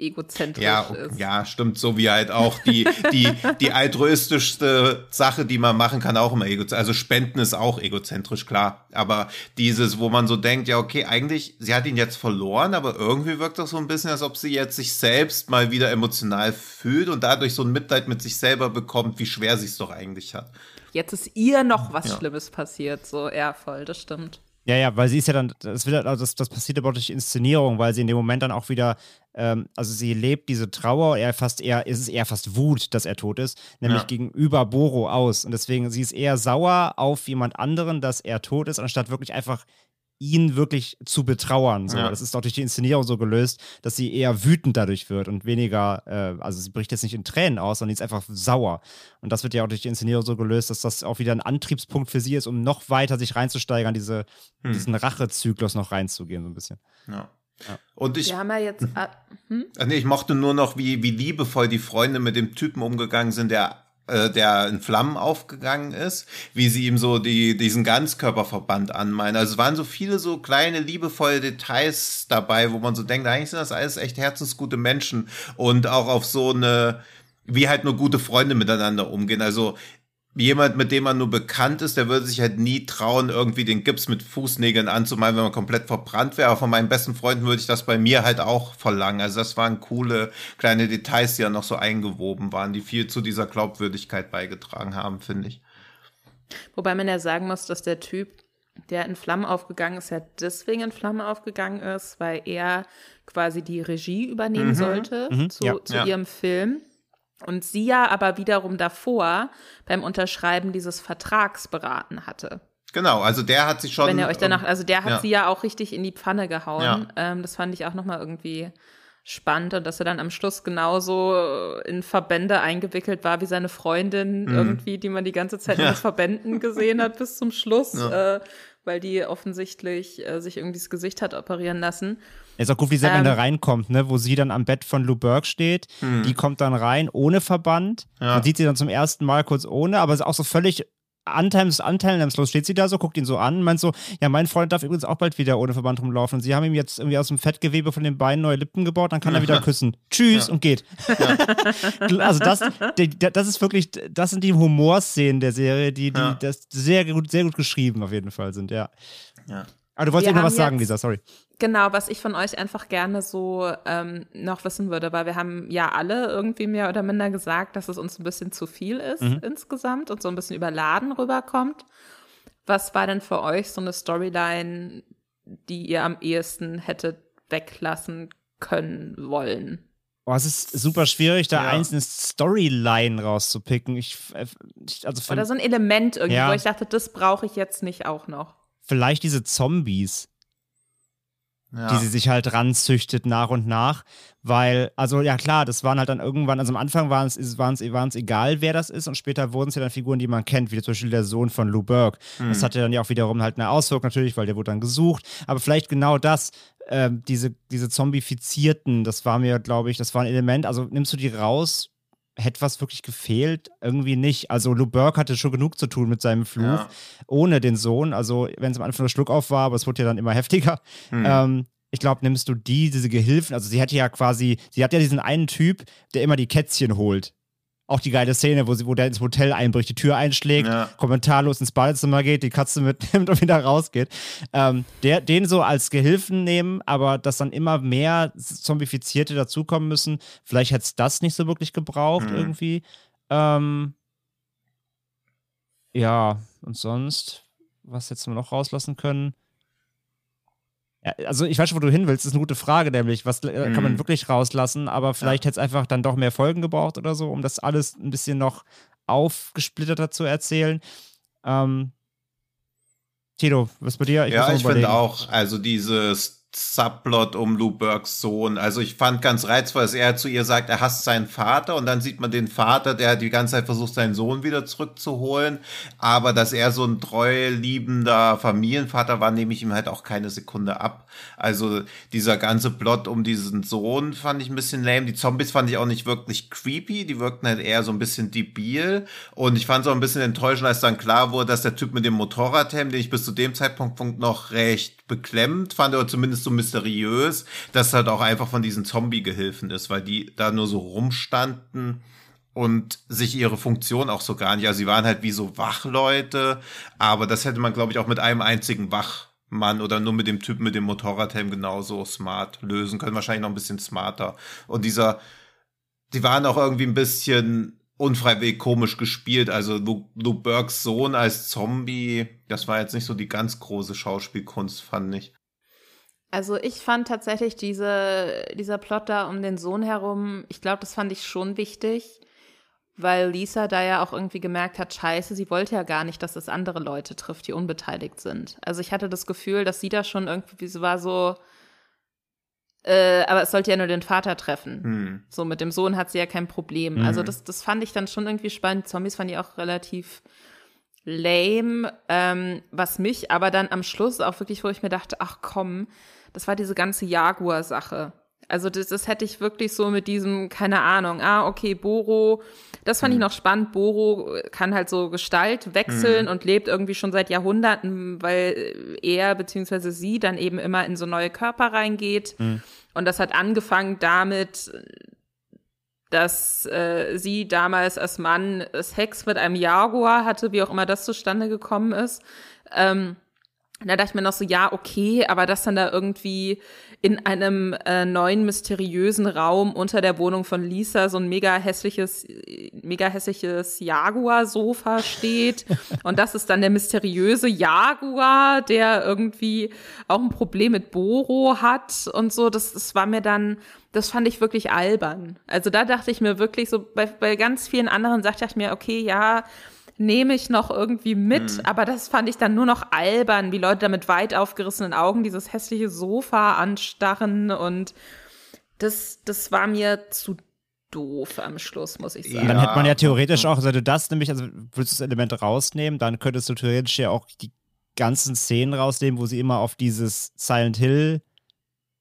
egozentrisch ja, ist. Ja, stimmt, so wie halt auch die, die, die altruistischste Sache, die man machen kann, auch immer egozentrisch. Also Spenden ist auch egozentrisch, klar. Aber dieses, wo man so denkt, ja, okay, eigentlich, sie hat ihn jetzt verloren, aber irgendwie wirkt das so ein bisschen, als ob sie jetzt sich selbst mal wieder emotional fühlt und dadurch so ein Mitleid mit sich selber bekommt, wie schwer sie es doch eigentlich hat. Jetzt ist ihr noch was ja. Schlimmes passiert, so, ja, voll, das stimmt. Ja, ja, weil sie ist ja dann, das, wird, also das, das passiert aber durch Inszenierung, weil sie in dem Moment dann auch wieder, ähm, also sie lebt diese Trauer, er fast eher, ist es eher fast Wut, dass er tot ist, nämlich ja. gegenüber Boro aus. Und deswegen, sie ist eher sauer auf jemand anderen, dass er tot ist, anstatt wirklich einfach ihn wirklich zu betrauern. So. Ja. Das ist auch durch die Inszenierung so gelöst, dass sie eher wütend dadurch wird und weniger, äh, also sie bricht jetzt nicht in Tränen aus, sondern sie ist einfach sauer. Und das wird ja auch durch die Inszenierung so gelöst, dass das auch wieder ein Antriebspunkt für sie ist, um noch weiter sich reinzusteigern, diese, hm. diesen Rachezyklus noch reinzugehen, so ein bisschen. Ja. Ja. Und ich, Wir haben ja jetzt. Hm? hm? Nee, ich mochte nur noch, wie, wie liebevoll die Freunde mit dem Typen umgegangen sind, der äh, der in Flammen aufgegangen ist, wie sie ihm so die, diesen Ganzkörperverband anmeinen. Also es waren so viele so kleine, liebevolle Details dabei, wo man so denkt, eigentlich sind das alles echt herzensgute Menschen und auch auf so eine, wie halt nur gute Freunde miteinander umgehen. Also jemand, mit dem man nur bekannt ist, der würde sich halt nie trauen, irgendwie den Gips mit Fußnägeln anzumalen, wenn man komplett verbrannt wäre. Aber von meinen besten Freunden würde ich das bei mir halt auch verlangen. Also das waren coole kleine Details, die ja noch so eingewoben waren, die viel zu dieser Glaubwürdigkeit beigetragen haben, finde ich. Wobei man ja sagen muss, dass der Typ, der in Flammen aufgegangen ist, ja deswegen in Flammen aufgegangen ist, weil er quasi die Regie übernehmen mhm. sollte mhm. zu, ja. zu ja. ihrem Film. Und sie ja aber wiederum davor beim Unterschreiben dieses Vertrags beraten hatte. Genau, also der hat sich schon. Wenn ihr euch danach, also der hat ja. sie ja auch richtig in die Pfanne gehauen. Ja. Ähm, das fand ich auch nochmal irgendwie spannend und dass er dann am Schluss genauso in Verbände eingewickelt war wie seine Freundin mhm. irgendwie, die man die ganze Zeit ja. in Verbänden gesehen hat bis zum Schluss, ja. äh, weil die offensichtlich äh, sich irgendwie das Gesicht hat operieren lassen. Ist auch gut, wie sie ähm, da reinkommt, ne? wo sie dann am Bett von Lou Burke steht. Mhm. Die kommt dann rein ohne Verband. Ja. Man sieht sie dann zum ersten Mal kurz ohne, aber ist auch so völlig anteilnahmslos steht sie da so, guckt ihn so an, meint so, ja, mein Freund darf übrigens auch bald wieder ohne Verband rumlaufen. Und sie haben ihm jetzt irgendwie aus dem Fettgewebe von den Beinen neue Lippen gebaut, dann kann er wieder küssen. Tschüss ja. und geht. Ja. also das, das ist wirklich, das sind die Humorszenen der Serie, die, die ja. das sehr gut, sehr gut geschrieben auf jeden Fall sind, ja. Ja. Aber du wolltest ja noch was sagen, Lisa, sorry. Genau, was ich von euch einfach gerne so ähm, noch wissen würde, weil wir haben ja alle irgendwie mehr oder minder gesagt, dass es uns ein bisschen zu viel ist mhm. insgesamt und so ein bisschen überladen rüberkommt. Was war denn für euch so eine Storyline, die ihr am ehesten hättet weglassen können wollen? Oh, es ist super schwierig, da ja. einzelne Storyline rauszupicken. Ich, äh, ich, also Oder so ein Element irgendwie, ja. wo ich dachte, das brauche ich jetzt nicht auch noch. Vielleicht diese Zombies ja. die sie sich halt ranzüchtet nach und nach. Weil, also ja klar, das waren halt dann irgendwann, also am Anfang waren es waren's, egal, wer das ist und später wurden es ja dann Figuren, die man kennt, wie zum Beispiel der Sohn von Lou Burke. Mhm. Das hatte dann ja auch wiederum halt eine Auswirkung natürlich, weil der wurde dann gesucht. Aber vielleicht genau das, äh, diese, diese Zombifizierten, das war mir, glaube ich, das war ein Element. Also nimmst du die raus, hätte was wirklich gefehlt? Irgendwie nicht. Also Lou Burke hatte schon genug zu tun mit seinem Fluch, ja. ohne den Sohn. Also wenn es am Anfang nur Schluck auf war, aber es wurde ja dann immer heftiger. Mhm. Ähm, ich glaube, nimmst du die, diese Gehilfen, also sie hätte ja quasi, sie hat ja diesen einen Typ, der immer die Kätzchen holt. Auch die geile Szene, wo, sie, wo der ins Hotel einbricht, die Tür einschlägt, ja. kommentarlos ins Badezimmer geht, die Katze mitnimmt und wieder rausgeht. Ähm, der, den so als Gehilfen nehmen, aber dass dann immer mehr Zombifizierte dazukommen müssen. Vielleicht hätte es das nicht so wirklich gebraucht, mhm. irgendwie. Ähm, ja, und sonst, was hätten wir noch rauslassen können? Also ich weiß schon, wo du hin willst, das ist eine gute Frage, nämlich, was mhm. kann man mhm. wirklich rauslassen, aber vielleicht ja. hätte es einfach dann doch mehr Folgen gebraucht oder so, um das alles ein bisschen noch aufgesplitterter zu erzählen. Ähm, Tito, was bei dir? Ich ja, ich finde auch, also dieses Subplot um Lou Burks Sohn. Also ich fand ganz reizvoll, dass er zu ihr sagt, er hasst seinen Vater und dann sieht man den Vater, der die ganze Zeit versucht, seinen Sohn wieder zurückzuholen. Aber dass er so ein treu liebender Familienvater war, nehme ich ihm halt auch keine Sekunde ab. Also dieser ganze Plot um diesen Sohn fand ich ein bisschen lame. Die Zombies fand ich auch nicht wirklich creepy. Die wirkten halt eher so ein bisschen debil. Und ich fand es auch ein bisschen enttäuschend, als dann klar wurde, dass der Typ mit dem Motorradhelm, den ich bis zu dem Zeitpunkt noch recht beklemmt fand, oder zumindest so mysteriös, dass halt auch einfach von diesen Zombie-Gehilfen ist, weil die da nur so rumstanden und sich ihre Funktion auch so gar nicht. Also sie waren halt wie so Wachleute, aber das hätte man, glaube ich, auch mit einem einzigen Wachmann oder nur mit dem Typen mit dem Motorradhelm genauso smart lösen können. Wahrscheinlich noch ein bisschen smarter. Und dieser, die waren auch irgendwie ein bisschen unfreiwillig komisch gespielt. Also Lou, Burks Sohn als Zombie, das war jetzt nicht so die ganz große Schauspielkunst, fand ich. Also ich fand tatsächlich diese, dieser Plot da um den Sohn herum, ich glaube, das fand ich schon wichtig, weil Lisa da ja auch irgendwie gemerkt hat, scheiße, sie wollte ja gar nicht, dass es andere Leute trifft, die unbeteiligt sind. Also ich hatte das Gefühl, dass sie da schon irgendwie, war so, äh, aber es sollte ja nur den Vater treffen. Hm. So, mit dem Sohn hat sie ja kein Problem. Hm. Also, das, das fand ich dann schon irgendwie spannend. Zombies fand ich auch relativ lame. Ähm, was mich aber dann am Schluss auch wirklich, wo ich mir dachte, ach komm, das war diese ganze Jaguar-Sache. Also das, das hätte ich wirklich so mit diesem, keine Ahnung, ah, okay, Boro, das fand mhm. ich noch spannend. Boro kann halt so Gestalt wechseln mhm. und lebt irgendwie schon seit Jahrhunderten, weil er beziehungsweise sie dann eben immer in so neue Körper reingeht. Mhm. Und das hat angefangen damit, dass äh, sie damals als Mann Sex mit einem Jaguar hatte, wie auch immer das zustande gekommen ist. Ähm, da dachte ich mir noch so, ja, okay, aber das dann da irgendwie in einem äh, neuen mysteriösen Raum unter der Wohnung von Lisa so ein mega hässliches, mega hässliches Jaguar-Sofa steht. Und das ist dann der mysteriöse Jaguar, der irgendwie auch ein Problem mit Boro hat und so. Das, das war mir dann, das fand ich wirklich albern. Also da dachte ich mir wirklich so, bei, bei ganz vielen anderen sagte ich mir, okay, ja, nehme ich noch irgendwie mit, mhm. aber das fand ich dann nur noch albern, wie Leute da mit weit aufgerissenen Augen dieses hässliche Sofa anstarren und das, das war mir zu doof am Schluss, muss ich sagen. Ja. Dann hätte man ja theoretisch auch, also du das nämlich, also würdest du das Element rausnehmen, dann könntest du theoretisch ja auch die ganzen Szenen rausnehmen, wo sie immer auf dieses Silent Hill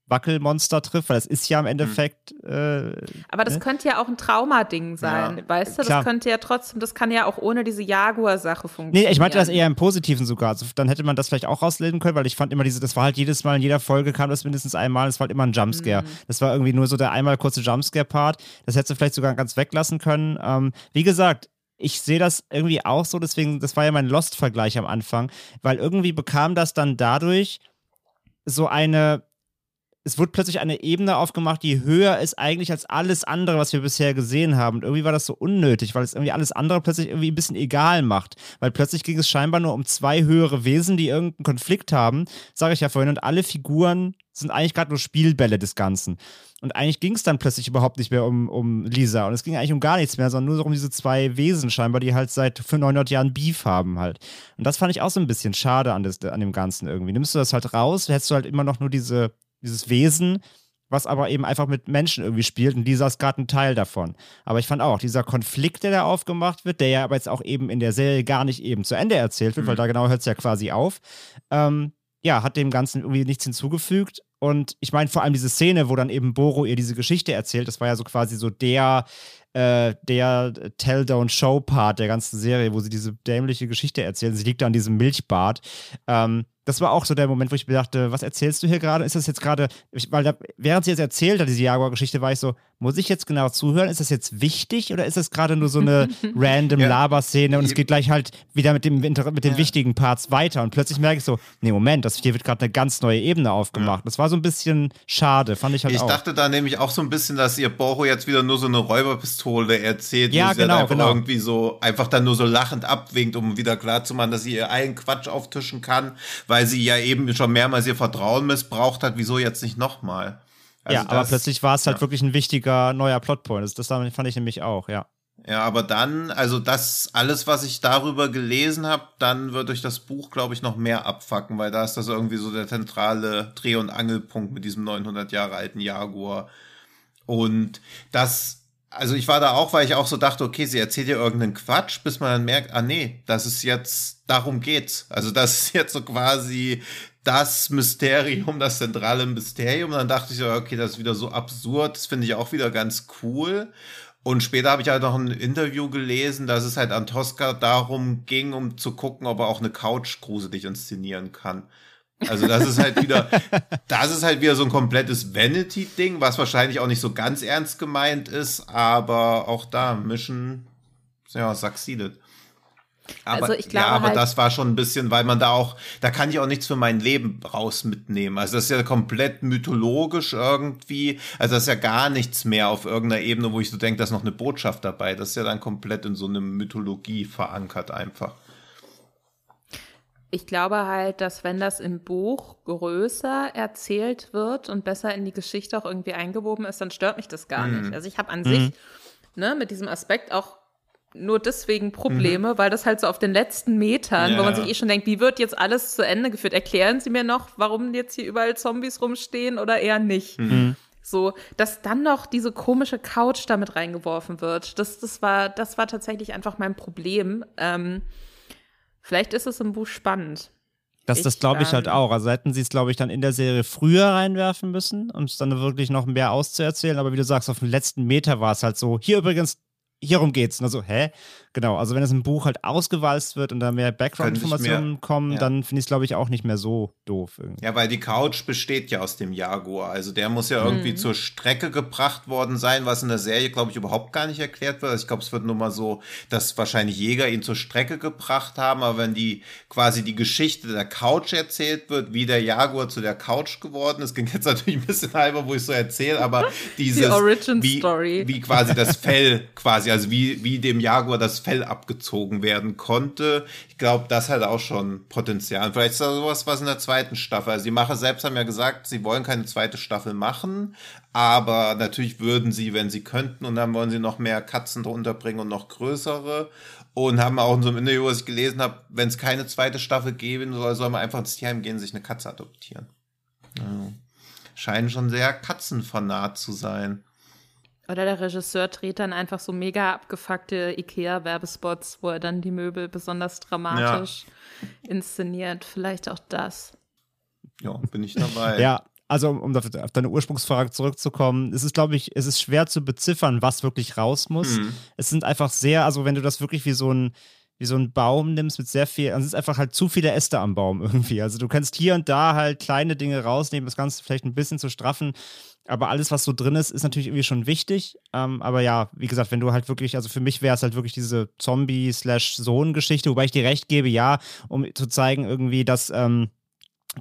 Wackelmonster trifft, weil das ist ja im Endeffekt. Mhm. Äh, Aber das ne? könnte ja auch ein Traumading sein, ja. weißt du? Das Klar. könnte ja trotzdem, das kann ja auch ohne diese Jaguar-Sache funktionieren. Nee, ich meinte das eher im Positiven sogar. Also dann hätte man das vielleicht auch rauslesen können, weil ich fand immer diese, das war halt jedes Mal in jeder Folge kam das mindestens einmal, das war halt immer ein Jumpscare. Mhm. Das war irgendwie nur so der einmal kurze Jumpscare-Part. Das hättest du vielleicht sogar ganz weglassen können. Ähm, wie gesagt, ich sehe das irgendwie auch so, deswegen, das war ja mein Lost-Vergleich am Anfang, weil irgendwie bekam das dann dadurch so eine es wurde plötzlich eine Ebene aufgemacht, die höher ist eigentlich als alles andere, was wir bisher gesehen haben. Und irgendwie war das so unnötig, weil es irgendwie alles andere plötzlich irgendwie ein bisschen egal macht. Weil plötzlich ging es scheinbar nur um zwei höhere Wesen, die irgendeinen Konflikt haben, sage ich ja vorhin, und alle Figuren sind eigentlich gerade nur Spielbälle des Ganzen. Und eigentlich ging es dann plötzlich überhaupt nicht mehr um, um Lisa. Und es ging eigentlich um gar nichts mehr, sondern nur um diese zwei Wesen scheinbar, die halt seit 900 Jahren Beef haben halt. Und das fand ich auch so ein bisschen schade an, das, an dem Ganzen irgendwie. Nimmst du das halt raus, hättest du halt immer noch nur diese dieses Wesen, was aber eben einfach mit Menschen irgendwie spielt und dieser ist gerade ein Teil davon. Aber ich fand auch, dieser Konflikt, der da aufgemacht wird, der ja aber jetzt auch eben in der Serie gar nicht eben zu Ende erzählt wird, mhm. weil da genau hört es ja quasi auf, ähm, ja, hat dem Ganzen irgendwie nichts hinzugefügt. Und ich meine vor allem diese Szene, wo dann eben Boro ihr diese Geschichte erzählt, das war ja so quasi so der, äh, der Tell-Don't-Show-Part der ganzen Serie, wo sie diese dämliche Geschichte erzählt. Sie liegt da an diesem Milchbad. Ähm, das war auch so der Moment, wo ich mir dachte, was erzählst du hier gerade? Ist das jetzt gerade, weil da, während sie jetzt erzählt hat, diese Jaguar-Geschichte, war ich so, muss ich jetzt genau zuhören? Ist das jetzt wichtig oder ist das gerade nur so eine random ja. Laberszene und es geht gleich halt wieder mit, dem, mit den ja. wichtigen Parts weiter und plötzlich merke ich so, nee, Moment, das hier wird gerade eine ganz neue Ebene aufgemacht. Ja. Das war so ein bisschen schade, fand ich halt ich auch. Ich dachte da nämlich auch so ein bisschen, dass ihr Boro jetzt wieder nur so eine Räuberpistole erzählt, ja, wo sie genau, einfach genau. irgendwie so, einfach dann nur so lachend abwinkt, um wieder klarzumachen, dass sie ihr allen Quatsch auftischen kann, weil sie ja eben schon mehrmals ihr Vertrauen missbraucht hat. Wieso jetzt nicht nochmal? Also ja, das, aber plötzlich war es halt ja. wirklich ein wichtiger neuer Plotpoint. Das, das fand ich nämlich auch, ja. Ja, aber dann, also das, alles, was ich darüber gelesen habe, dann wird euch das Buch, glaube ich, noch mehr abfacken, weil da ist das irgendwie so der zentrale Dreh- und Angelpunkt mit diesem 900 Jahre alten Jaguar. Und das also ich war da auch, weil ich auch so dachte, okay, sie erzählt ja irgendeinen Quatsch, bis man dann merkt, ah nee, das ist jetzt, darum geht's. Also das ist jetzt so quasi das Mysterium, das zentrale Mysterium. Und dann dachte ich so, okay, das ist wieder so absurd, das finde ich auch wieder ganz cool. Und später habe ich halt noch ein Interview gelesen, dass es halt an Tosca darum ging, um zu gucken, ob er auch eine Couch gruselig inszenieren kann. Also das ist halt wieder, das ist halt wieder so ein komplettes Vanity-Ding, was wahrscheinlich auch nicht so ganz ernst gemeint ist, aber auch da Mission, ja, succeeded. Aber, also ich glaube ja, aber halt das war schon ein bisschen, weil man da auch, da kann ich auch nichts für mein Leben raus mitnehmen. Also das ist ja komplett mythologisch irgendwie. Also das ist ja gar nichts mehr auf irgendeiner Ebene, wo ich so denke, da ist noch eine Botschaft dabei. Das ist ja dann komplett in so eine Mythologie verankert einfach. Ich glaube halt, dass wenn das im Buch größer erzählt wird und besser in die Geschichte auch irgendwie eingewoben ist, dann stört mich das gar mhm. nicht. Also ich habe an mhm. sich ne, mit diesem Aspekt auch nur deswegen Probleme, mhm. weil das halt so auf den letzten Metern, ja. wo man sich eh schon denkt, wie wird jetzt alles zu Ende geführt? Erklären Sie mir noch, warum jetzt hier überall Zombies rumstehen oder eher nicht? Mhm. So, dass dann noch diese komische Couch damit reingeworfen wird. Das, das, war, das war tatsächlich einfach mein Problem. Ähm, Vielleicht ist es im Buch spannend. Das, das glaube ich halt ähm, auch. Also hätten sie es, glaube ich, dann in der Serie früher reinwerfen müssen, um es dann wirklich noch mehr auszuerzählen. Aber wie du sagst, auf dem letzten Meter war es halt so. Hier übrigens, hierum geht's. Und also, hä? Genau, also wenn es im Buch halt ausgewalzt wird und da mehr Background-Informationen kommen, ja. dann finde ich es, glaube ich, auch nicht mehr so doof. Irgendwie. Ja, weil die Couch besteht ja aus dem Jaguar. Also der muss ja irgendwie mhm. zur Strecke gebracht worden sein, was in der Serie, glaube ich, überhaupt gar nicht erklärt wird. Also ich glaube, es wird nur mal so, dass wahrscheinlich Jäger ihn zur Strecke gebracht haben, aber wenn die quasi die Geschichte der Couch erzählt wird, wie der Jaguar zu der Couch geworden ist, ging jetzt natürlich ein bisschen halber, wo ich so erzähle, aber dieses, die Origin wie, Story. wie quasi das Fell quasi, also wie, wie dem Jaguar das Fell abgezogen werden konnte. Ich glaube, das hat auch schon Potenzial. Vielleicht ist da sowas was in der zweiten Staffel. Also die Macher selbst haben ja gesagt, sie wollen keine zweite Staffel machen, aber natürlich würden sie, wenn sie könnten, und dann wollen sie noch mehr Katzen drunter bringen und noch größere. Und haben auch in so einem Interview, was ich gelesen habe, wenn es keine zweite Staffel geben soll, soll man einfach ins Tierheim gehen und sich eine Katze adoptieren. Also, scheinen schon sehr katzenfanat zu sein. Oder der Regisseur dreht dann einfach so mega abgefuckte IKEA-Werbespots, wo er dann die Möbel besonders dramatisch ja. inszeniert. Vielleicht auch das. Ja, bin ich dabei. ja, also um auf deine Ursprungsfrage zurückzukommen, es ist, glaube ich, es ist schwer zu beziffern, was wirklich raus muss. Mhm. Es sind einfach sehr, also wenn du das wirklich wie so ein, wie so ein Baum nimmst mit sehr viel, dann sind einfach halt zu viele Äste am Baum irgendwie. Also du kannst hier und da halt kleine Dinge rausnehmen, das Ganze vielleicht ein bisschen zu straffen. Aber alles, was so drin ist, ist natürlich irgendwie schon wichtig. Ähm, aber ja, wie gesagt, wenn du halt wirklich, also für mich wäre es halt wirklich diese Zombie-Sohn-Geschichte, wobei ich dir recht gebe, ja, um zu zeigen irgendwie, dass, ähm,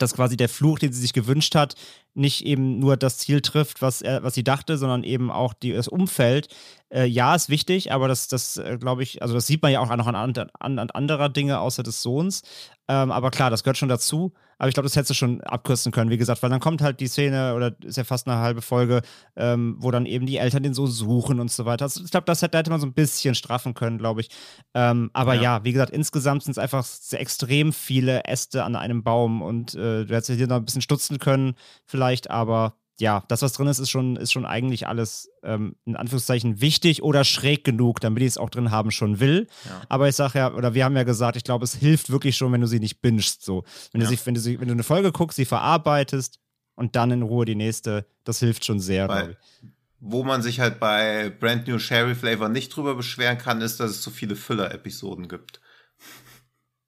dass quasi der Fluch, den sie sich gewünscht hat, nicht eben nur das Ziel trifft, was, er, was sie dachte, sondern eben auch die, das Umfeld. Äh, ja, ist wichtig, aber das, das äh, glaube ich, also das sieht man ja auch noch an, an, an anderer Dinge außer des Sohns. Ähm, aber klar, das gehört schon dazu. Aber ich glaube, das hättest du schon abkürzen können, wie gesagt, weil dann kommt halt die Szene, oder ist ja fast eine halbe Folge, ähm, wo dann eben die Eltern den so suchen und so weiter. Also ich glaube, das hätte, hätte man so ein bisschen straffen können, glaube ich. Ähm, aber ja. ja. wie gesagt, insgesamt sind es einfach sehr extrem viele Äste an einem Baum und äh, du hättest hier noch ein bisschen stutzen können, vielleicht, aber ja, das, was drin ist, ist schon, ist schon eigentlich alles ähm, in Anführungszeichen wichtig oder schräg genug, damit ich es auch drin haben schon will. Ja. Aber ich sage ja, oder wir haben ja gesagt, ich glaube, es hilft wirklich schon, wenn du sie nicht bingst. So. Wenn, ja. du sie, wenn, du sie, wenn du eine Folge guckst, sie verarbeitest und dann in Ruhe die nächste, das hilft schon sehr, Weil, Wo man sich halt bei Brand New Sherry Flavor nicht drüber beschweren kann, ist, dass es zu viele Füller-Episoden gibt.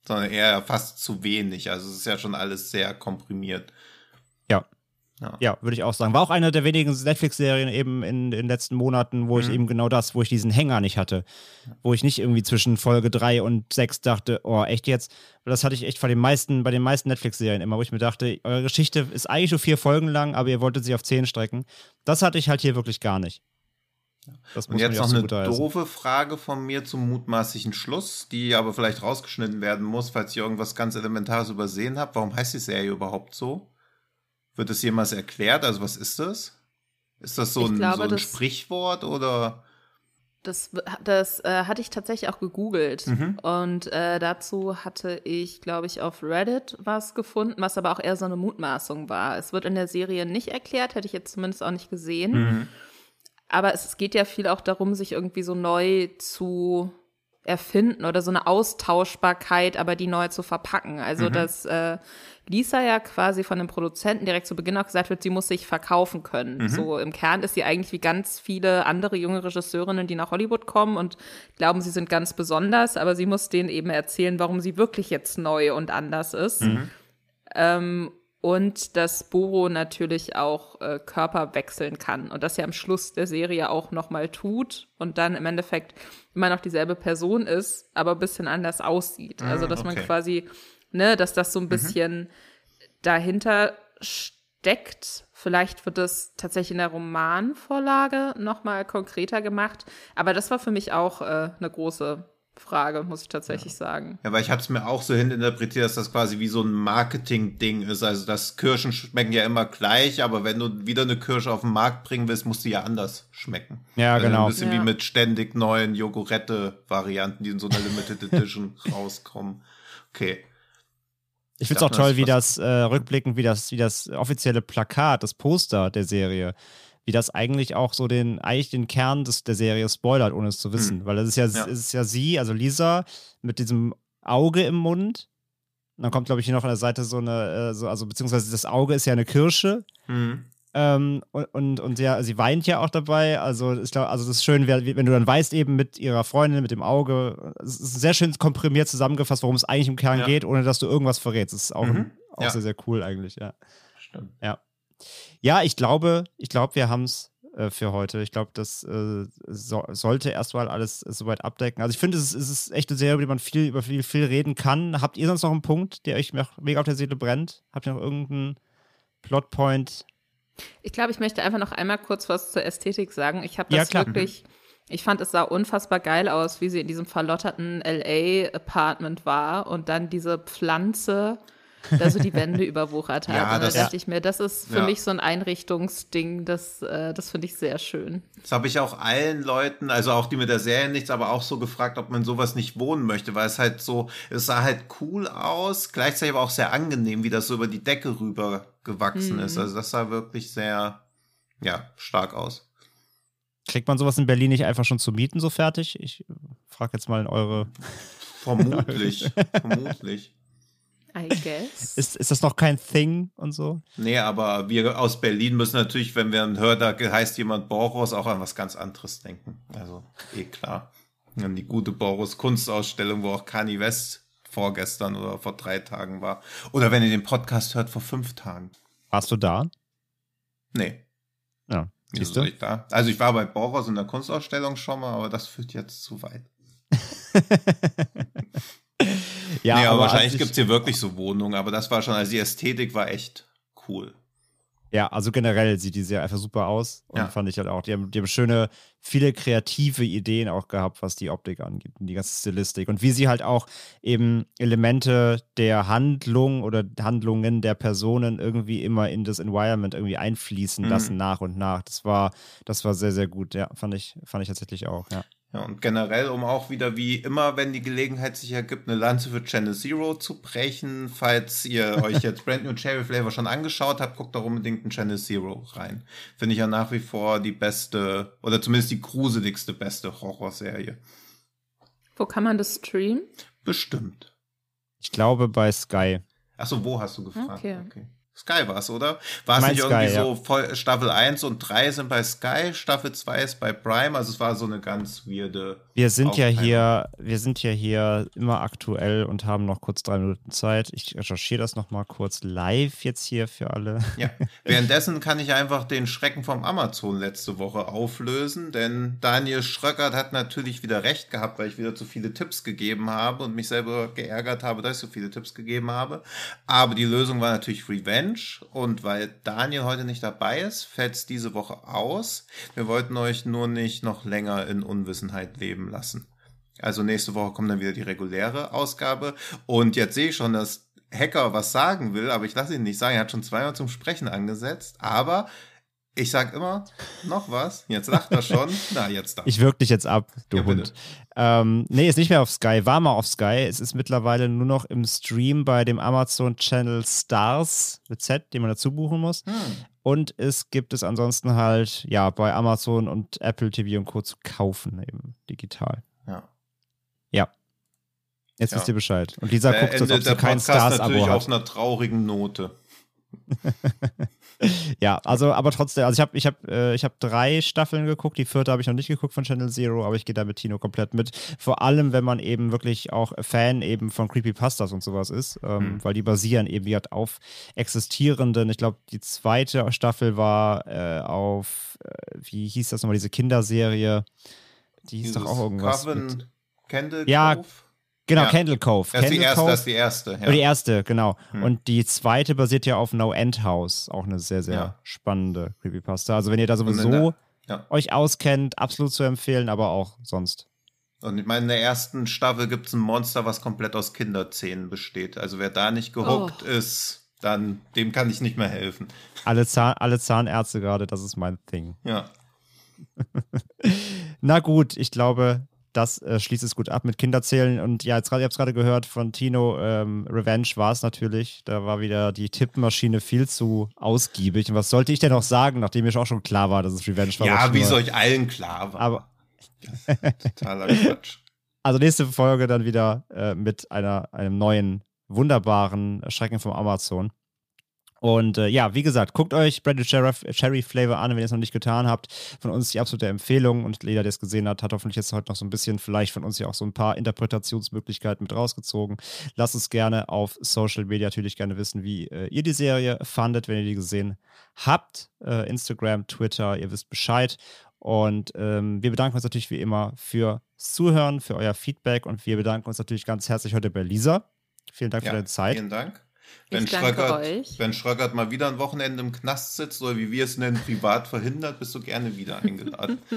Sondern eher fast zu wenig. Also es ist ja schon alles sehr komprimiert. Ja. Ja, ja würde ich auch sagen. War auch eine der wenigen Netflix-Serien eben in den letzten Monaten, wo mhm. ich eben genau das, wo ich diesen Hänger nicht hatte. Wo ich nicht irgendwie zwischen Folge 3 und 6 dachte, oh, echt jetzt? Das hatte ich echt bei den meisten, bei den meisten Netflix-Serien immer, wo ich mir dachte, eure Geschichte ist eigentlich nur vier Folgen lang, aber ihr wolltet sie auf zehn strecken. Das hatte ich halt hier wirklich gar nicht. Das und jetzt noch eine doofe Frage von mir zum mutmaßlichen Schluss, die aber vielleicht rausgeschnitten werden muss, falls ich irgendwas ganz Elementares übersehen habe. Warum heißt die Serie überhaupt so? Wird das jemals erklärt? Also was ist das? Ist das so, ein, glaube, so ein das, Sprichwort oder? Das, das äh, hatte ich tatsächlich auch gegoogelt mhm. und äh, dazu hatte ich, glaube ich, auf Reddit was gefunden, was aber auch eher so eine Mutmaßung war. Es wird in der Serie nicht erklärt, hätte ich jetzt zumindest auch nicht gesehen. Mhm. Aber es, geht ja viel auch darum, sich irgendwie so neu zu erfinden oder so eine Austauschbarkeit, aber die neu zu verpacken. Also mhm. dass äh, Lisa ja quasi von dem Produzenten direkt zu Beginn auch gesagt wird, sie muss sich verkaufen können. Mhm. So im Kern ist sie eigentlich wie ganz viele andere junge Regisseurinnen, die nach Hollywood kommen und glauben, sie sind ganz besonders, aber sie muss denen eben erzählen, warum sie wirklich jetzt neu und anders ist. Mhm. Ähm, und dass Boro natürlich auch äh, Körper wechseln kann und das ja am Schluss der Serie auch nochmal tut und dann im Endeffekt immer noch dieselbe Person ist, aber ein bisschen anders aussieht. Also dass okay. man quasi, ne, dass das so ein mhm. bisschen mhm. dahinter steckt. Vielleicht wird das tatsächlich in der Romanvorlage nochmal konkreter gemacht, aber das war für mich auch äh, eine große Frage, muss ich tatsächlich ja. sagen. Ja, weil ich hatte es mir auch so hininterpretiert, dass das quasi wie so ein Marketing-Ding ist. Also, dass Kirschen schmecken ja immer gleich, aber wenn du wieder eine Kirsche auf den Markt bringen willst, muss die ja anders schmecken. Ja, also genau. Ein bisschen ja. wie mit ständig neuen Jogurette-Varianten, die in so einer Limited Edition rauskommen. Okay. Ich finde es auch toll, wie das äh, rückblickend, wie das, wie das offizielle Plakat, das Poster der Serie wie das eigentlich auch so den, eigentlich den Kern des, der Serie spoilert, ohne es zu wissen. Mhm. Weil das ist ja, ja. ist ja sie, also Lisa, mit diesem Auge im Mund. Und dann kommt, glaube ich, hier noch an der Seite so eine, äh, so, also beziehungsweise das Auge ist ja eine Kirsche. Mhm. Ähm, und, und, ja, sie weint ja auch dabei. Also, ich glaube, also das ist schön, wenn du dann weißt, eben mit ihrer Freundin, mit dem Auge. Es ist sehr schön komprimiert zusammengefasst, worum es eigentlich im Kern ja. geht, ohne dass du irgendwas verrätst. Das ist auch, mhm. auch ja. sehr, sehr cool eigentlich, ja. Stimmt. Ja. Ja, ich glaube, ich glaube, wir haben es äh, für heute. Ich glaube, das äh, so, sollte erstmal alles äh, soweit abdecken. Also ich finde, es, es, ist echt eine Serie, über die man viel, über viel, viel reden kann. Habt ihr sonst noch einen Punkt, der euch mega auf der Seele brennt? Habt ihr noch irgendeinen Plotpoint? Ich glaube, ich möchte einfach noch einmal kurz was zur Ästhetik sagen. Ich habe das ja, wirklich. Ich fand, es sah unfassbar geil aus, wie sie in diesem verlotterten LA-Apartment war und dann diese Pflanze da so die Wände überwuchert hat. Ja, und da dachte ich mir, das ist für ja. mich so ein Einrichtungsding, das, äh, das finde ich sehr schön. Das habe ich auch allen Leuten, also auch die mit der Serie nichts, aber auch so gefragt, ob man sowas nicht wohnen möchte, weil es halt so, es sah halt cool aus, gleichzeitig aber auch sehr angenehm, wie das so über die Decke rüber gewachsen mhm. ist. Also das sah wirklich sehr, ja, stark aus. Kriegt man sowas in Berlin nicht einfach schon zu mieten so fertig? Ich frage jetzt mal in eure. Vermutlich, vermutlich. I guess. Ist, ist das noch kein Thing und so? Nee, aber wir aus Berlin müssen natürlich, wenn wir hören, da heißt jemand Boros, auch an was ganz anderes denken. Also, eh klar. An die gute Boros Kunstausstellung, wo auch Kanye West vorgestern oder vor drei Tagen war. Oder wenn ihr den Podcast hört, vor fünf Tagen. Warst du da? Nee. Ja, siehst du? Da? Also ich war bei Boros in der Kunstausstellung schon mal, aber das führt jetzt zu weit. ja, nee, aber, aber wahrscheinlich gibt es hier wirklich so Wohnungen, aber das war schon, also die Ästhetik war echt cool. Ja, also generell sieht die sehr einfach super aus. Und ja. fand ich halt auch. Die haben, die haben schöne, viele kreative Ideen auch gehabt, was die Optik angeht und die ganze Stilistik. Und wie sie halt auch eben Elemente der Handlung oder Handlungen der Personen irgendwie immer in das Environment irgendwie einfließen mhm. lassen, nach und nach. Das war, das war sehr, sehr gut. Ja, fand ich, fand ich tatsächlich auch, ja. Ja, und generell, um auch wieder wie immer, wenn die Gelegenheit sich ergibt, eine Lanze für Channel Zero zu brechen. Falls ihr euch jetzt Brand New Cherry Flavor schon angeschaut habt, guckt da unbedingt in Channel Zero rein. Finde ich ja nach wie vor die beste, oder zumindest die gruseligste beste Horrorserie. Wo kann man das streamen? Bestimmt. Ich glaube bei Sky. Achso, wo hast du gefragt? Okay. okay. Sky war es, oder? War es nicht irgendwie Sky, so, voll, Staffel 1 und 3 sind bei Sky, Staffel 2 ist bei Prime, also es war so eine ganz weirde. Wir sind ja hier, wir sind ja hier immer aktuell und haben noch kurz drei Minuten Zeit. Ich recherchiere das nochmal kurz live jetzt hier für alle. Ja, währenddessen kann ich einfach den Schrecken vom Amazon letzte Woche auflösen, denn Daniel Schröckert hat natürlich wieder recht gehabt, weil ich wieder zu viele Tipps gegeben habe und mich selber geärgert habe, dass ich so viele Tipps gegeben habe. Aber die Lösung war natürlich Revenge. Mensch und weil Daniel heute nicht dabei ist, fällt es diese Woche aus. Wir wollten euch nur nicht noch länger in Unwissenheit leben lassen. Also nächste Woche kommt dann wieder die reguläre Ausgabe und jetzt sehe ich schon, dass Hacker was sagen will, aber ich lasse ihn nicht sagen. Er hat schon zweimal zum Sprechen angesetzt, aber ich sag immer, noch was. Jetzt lacht er schon. Na, jetzt da. Ich wirke dich jetzt ab, du ja, Hund. Ähm, nee, ist nicht mehr auf Sky, war mal auf Sky. Es ist mittlerweile nur noch im Stream bei dem Amazon Channel Stars mit Z, den man dazu buchen muss. Hm. Und es gibt es ansonsten halt, ja, bei Amazon und Apple TV und Co. zu kaufen, eben digital. Ja. Ja. Jetzt ja. wisst ihr Bescheid. Und Lisa guckt, als ob sie kein Stars-Abo hat. auf einer traurigen Note. ja, also, aber trotzdem, also ich habe ich hab, äh, hab drei Staffeln geguckt, die vierte habe ich noch nicht geguckt von Channel Zero, aber ich gehe da mit Tino komplett mit. Vor allem, wenn man eben wirklich auch Fan eben von Creepypastas und sowas ist, ähm, mhm. weil die basieren eben wie auf existierenden, ich glaube, die zweite Staffel war äh, auf, äh, wie hieß das nochmal, diese Kinderserie, die hieß Dieses doch auch irgendwas. Coven, mit, Candle ja? Genau, ja. Candle Cove. Das, Candle ist die erste, Cove. das ist die erste. Ja. Die erste, genau. Hm. Und die zweite basiert ja auf No End House. Auch eine sehr, sehr ja. spannende Creepypasta. Also, wenn ihr da sowieso der, euch auskennt, absolut zu empfehlen, aber auch sonst. Und ich meine, in der ersten Staffel gibt es ein Monster, was komplett aus Kinderzähnen besteht. Also, wer da nicht gehuckt oh. ist, dann dem kann ich nicht mehr helfen. Alle, Zahn, alle Zahnärzte gerade, das ist mein Thing. Ja. Na gut, ich glaube, das äh, schließt es gut ab mit Kinderzählen. Und ja, jetzt, ihr habt es gerade gehört von Tino, ähm, Revenge war es natürlich. Da war wieder die Tippmaschine viel zu ausgiebig. Und was sollte ich denn noch sagen, nachdem mir auch schon klar war, dass es Revenge war? Ja, wie es euch allen klar war. Aber totaler Quatsch. Also nächste Folge dann wieder äh, mit einer, einem neuen, wunderbaren Schrecken vom Amazon. Und äh, ja, wie gesagt, guckt euch Branded Sheriff, Cherry Flavor an, wenn ihr es noch nicht getan habt. Von uns die absolute Empfehlung. Und jeder, der es gesehen hat, hat hoffentlich jetzt heute noch so ein bisschen, vielleicht von uns ja auch so ein paar Interpretationsmöglichkeiten mit rausgezogen. Lasst uns gerne auf Social Media natürlich gerne wissen, wie äh, ihr die Serie fandet, wenn ihr die gesehen habt. Äh, Instagram, Twitter, ihr wisst Bescheid. Und ähm, wir bedanken uns natürlich wie immer fürs Zuhören, für euer Feedback und wir bedanken uns natürlich ganz herzlich heute bei Lisa. Vielen Dank ja, für deine Zeit. Vielen Dank. Wenn Schröckert, wenn Schröckert mal wieder ein Wochenende im Knast sitzt oder wie wir es nennen, privat verhindert, bist du gerne wieder eingeladen.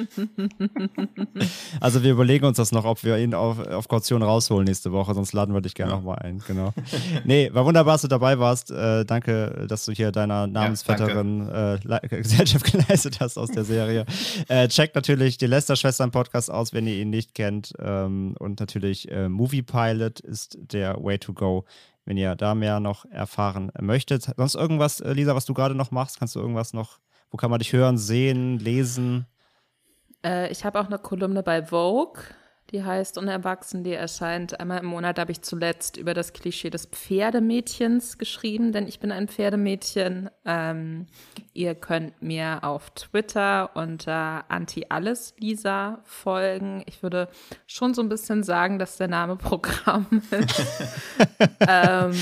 Also wir überlegen uns das noch, ob wir ihn auf, auf Kaution rausholen nächste Woche, sonst laden wir dich gerne ja. nochmal ein. Genau. nee, war wunderbar, dass du dabei warst. Äh, danke, dass du hier deiner Namensvetterin ja, äh, Gesellschaft geleistet hast aus der Serie. äh, checkt natürlich die Lester-Schwestern-Podcast aus, wenn ihr ihn nicht kennt. Ähm, und natürlich äh, Movie Pilot ist der Way to go wenn ihr da mehr noch erfahren möchtet. Sonst irgendwas, äh, Lisa, was du gerade noch machst? Kannst du irgendwas noch, wo kann man dich hören, sehen, lesen? Äh, ich habe auch eine Kolumne bei Vogue. Die heißt Unerwachsen, die erscheint einmal im Monat. Da habe ich zuletzt über das Klischee des Pferdemädchens geschrieben, denn ich bin ein Pferdemädchen. Ähm, ihr könnt mir auf Twitter unter Anti-Alles-Lisa folgen. Ich würde schon so ein bisschen sagen, dass der Name Programm ist. ähm,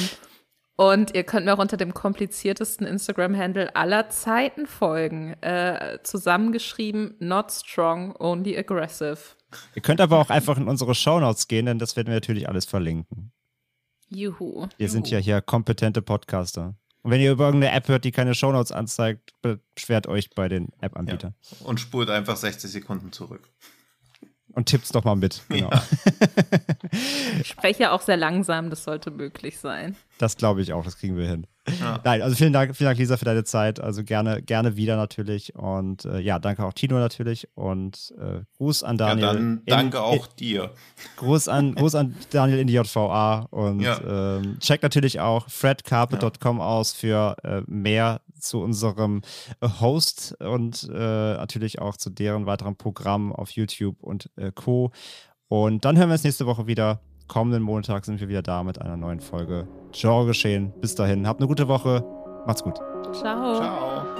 und ihr könnt mir auch unter dem kompliziertesten Instagram-Handle aller Zeiten folgen. Äh, zusammengeschrieben, not strong, only aggressive. Ihr könnt aber auch einfach in unsere Shownotes gehen, denn das werden wir natürlich alles verlinken. Juhu. Wir sind ja hier kompetente Podcaster. Und wenn ihr über irgendeine App hört, die keine Shownotes anzeigt, beschwert euch bei den App-Anbietern. Ja. Und spult einfach 60 Sekunden zurück. Und tippt's doch mal mit. Genau. Ja. ich spreche auch sehr langsam, das sollte möglich sein. Das glaube ich auch, das kriegen wir hin. Ja. Nein, also vielen Dank, vielen Dank, Lisa, für deine Zeit. Also gerne, gerne wieder natürlich. Und äh, ja, danke auch Tino natürlich. Und äh, Gruß an Daniel. Ja, dann danke in, auch dir. Gruß an, Gruß an Daniel in die JVA. Und ja. ähm, check natürlich auch fredcarpet.com ja. aus für äh, mehr zu unserem äh, Host und äh, natürlich auch zu deren weiteren Programmen auf YouTube und äh, Co. Und dann hören wir uns nächste Woche wieder. Kommenden Montag sind wir wieder da mit einer neuen Folge Genre geschehen. Bis dahin, habt eine gute Woche. Macht's gut. Ciao. Ciao.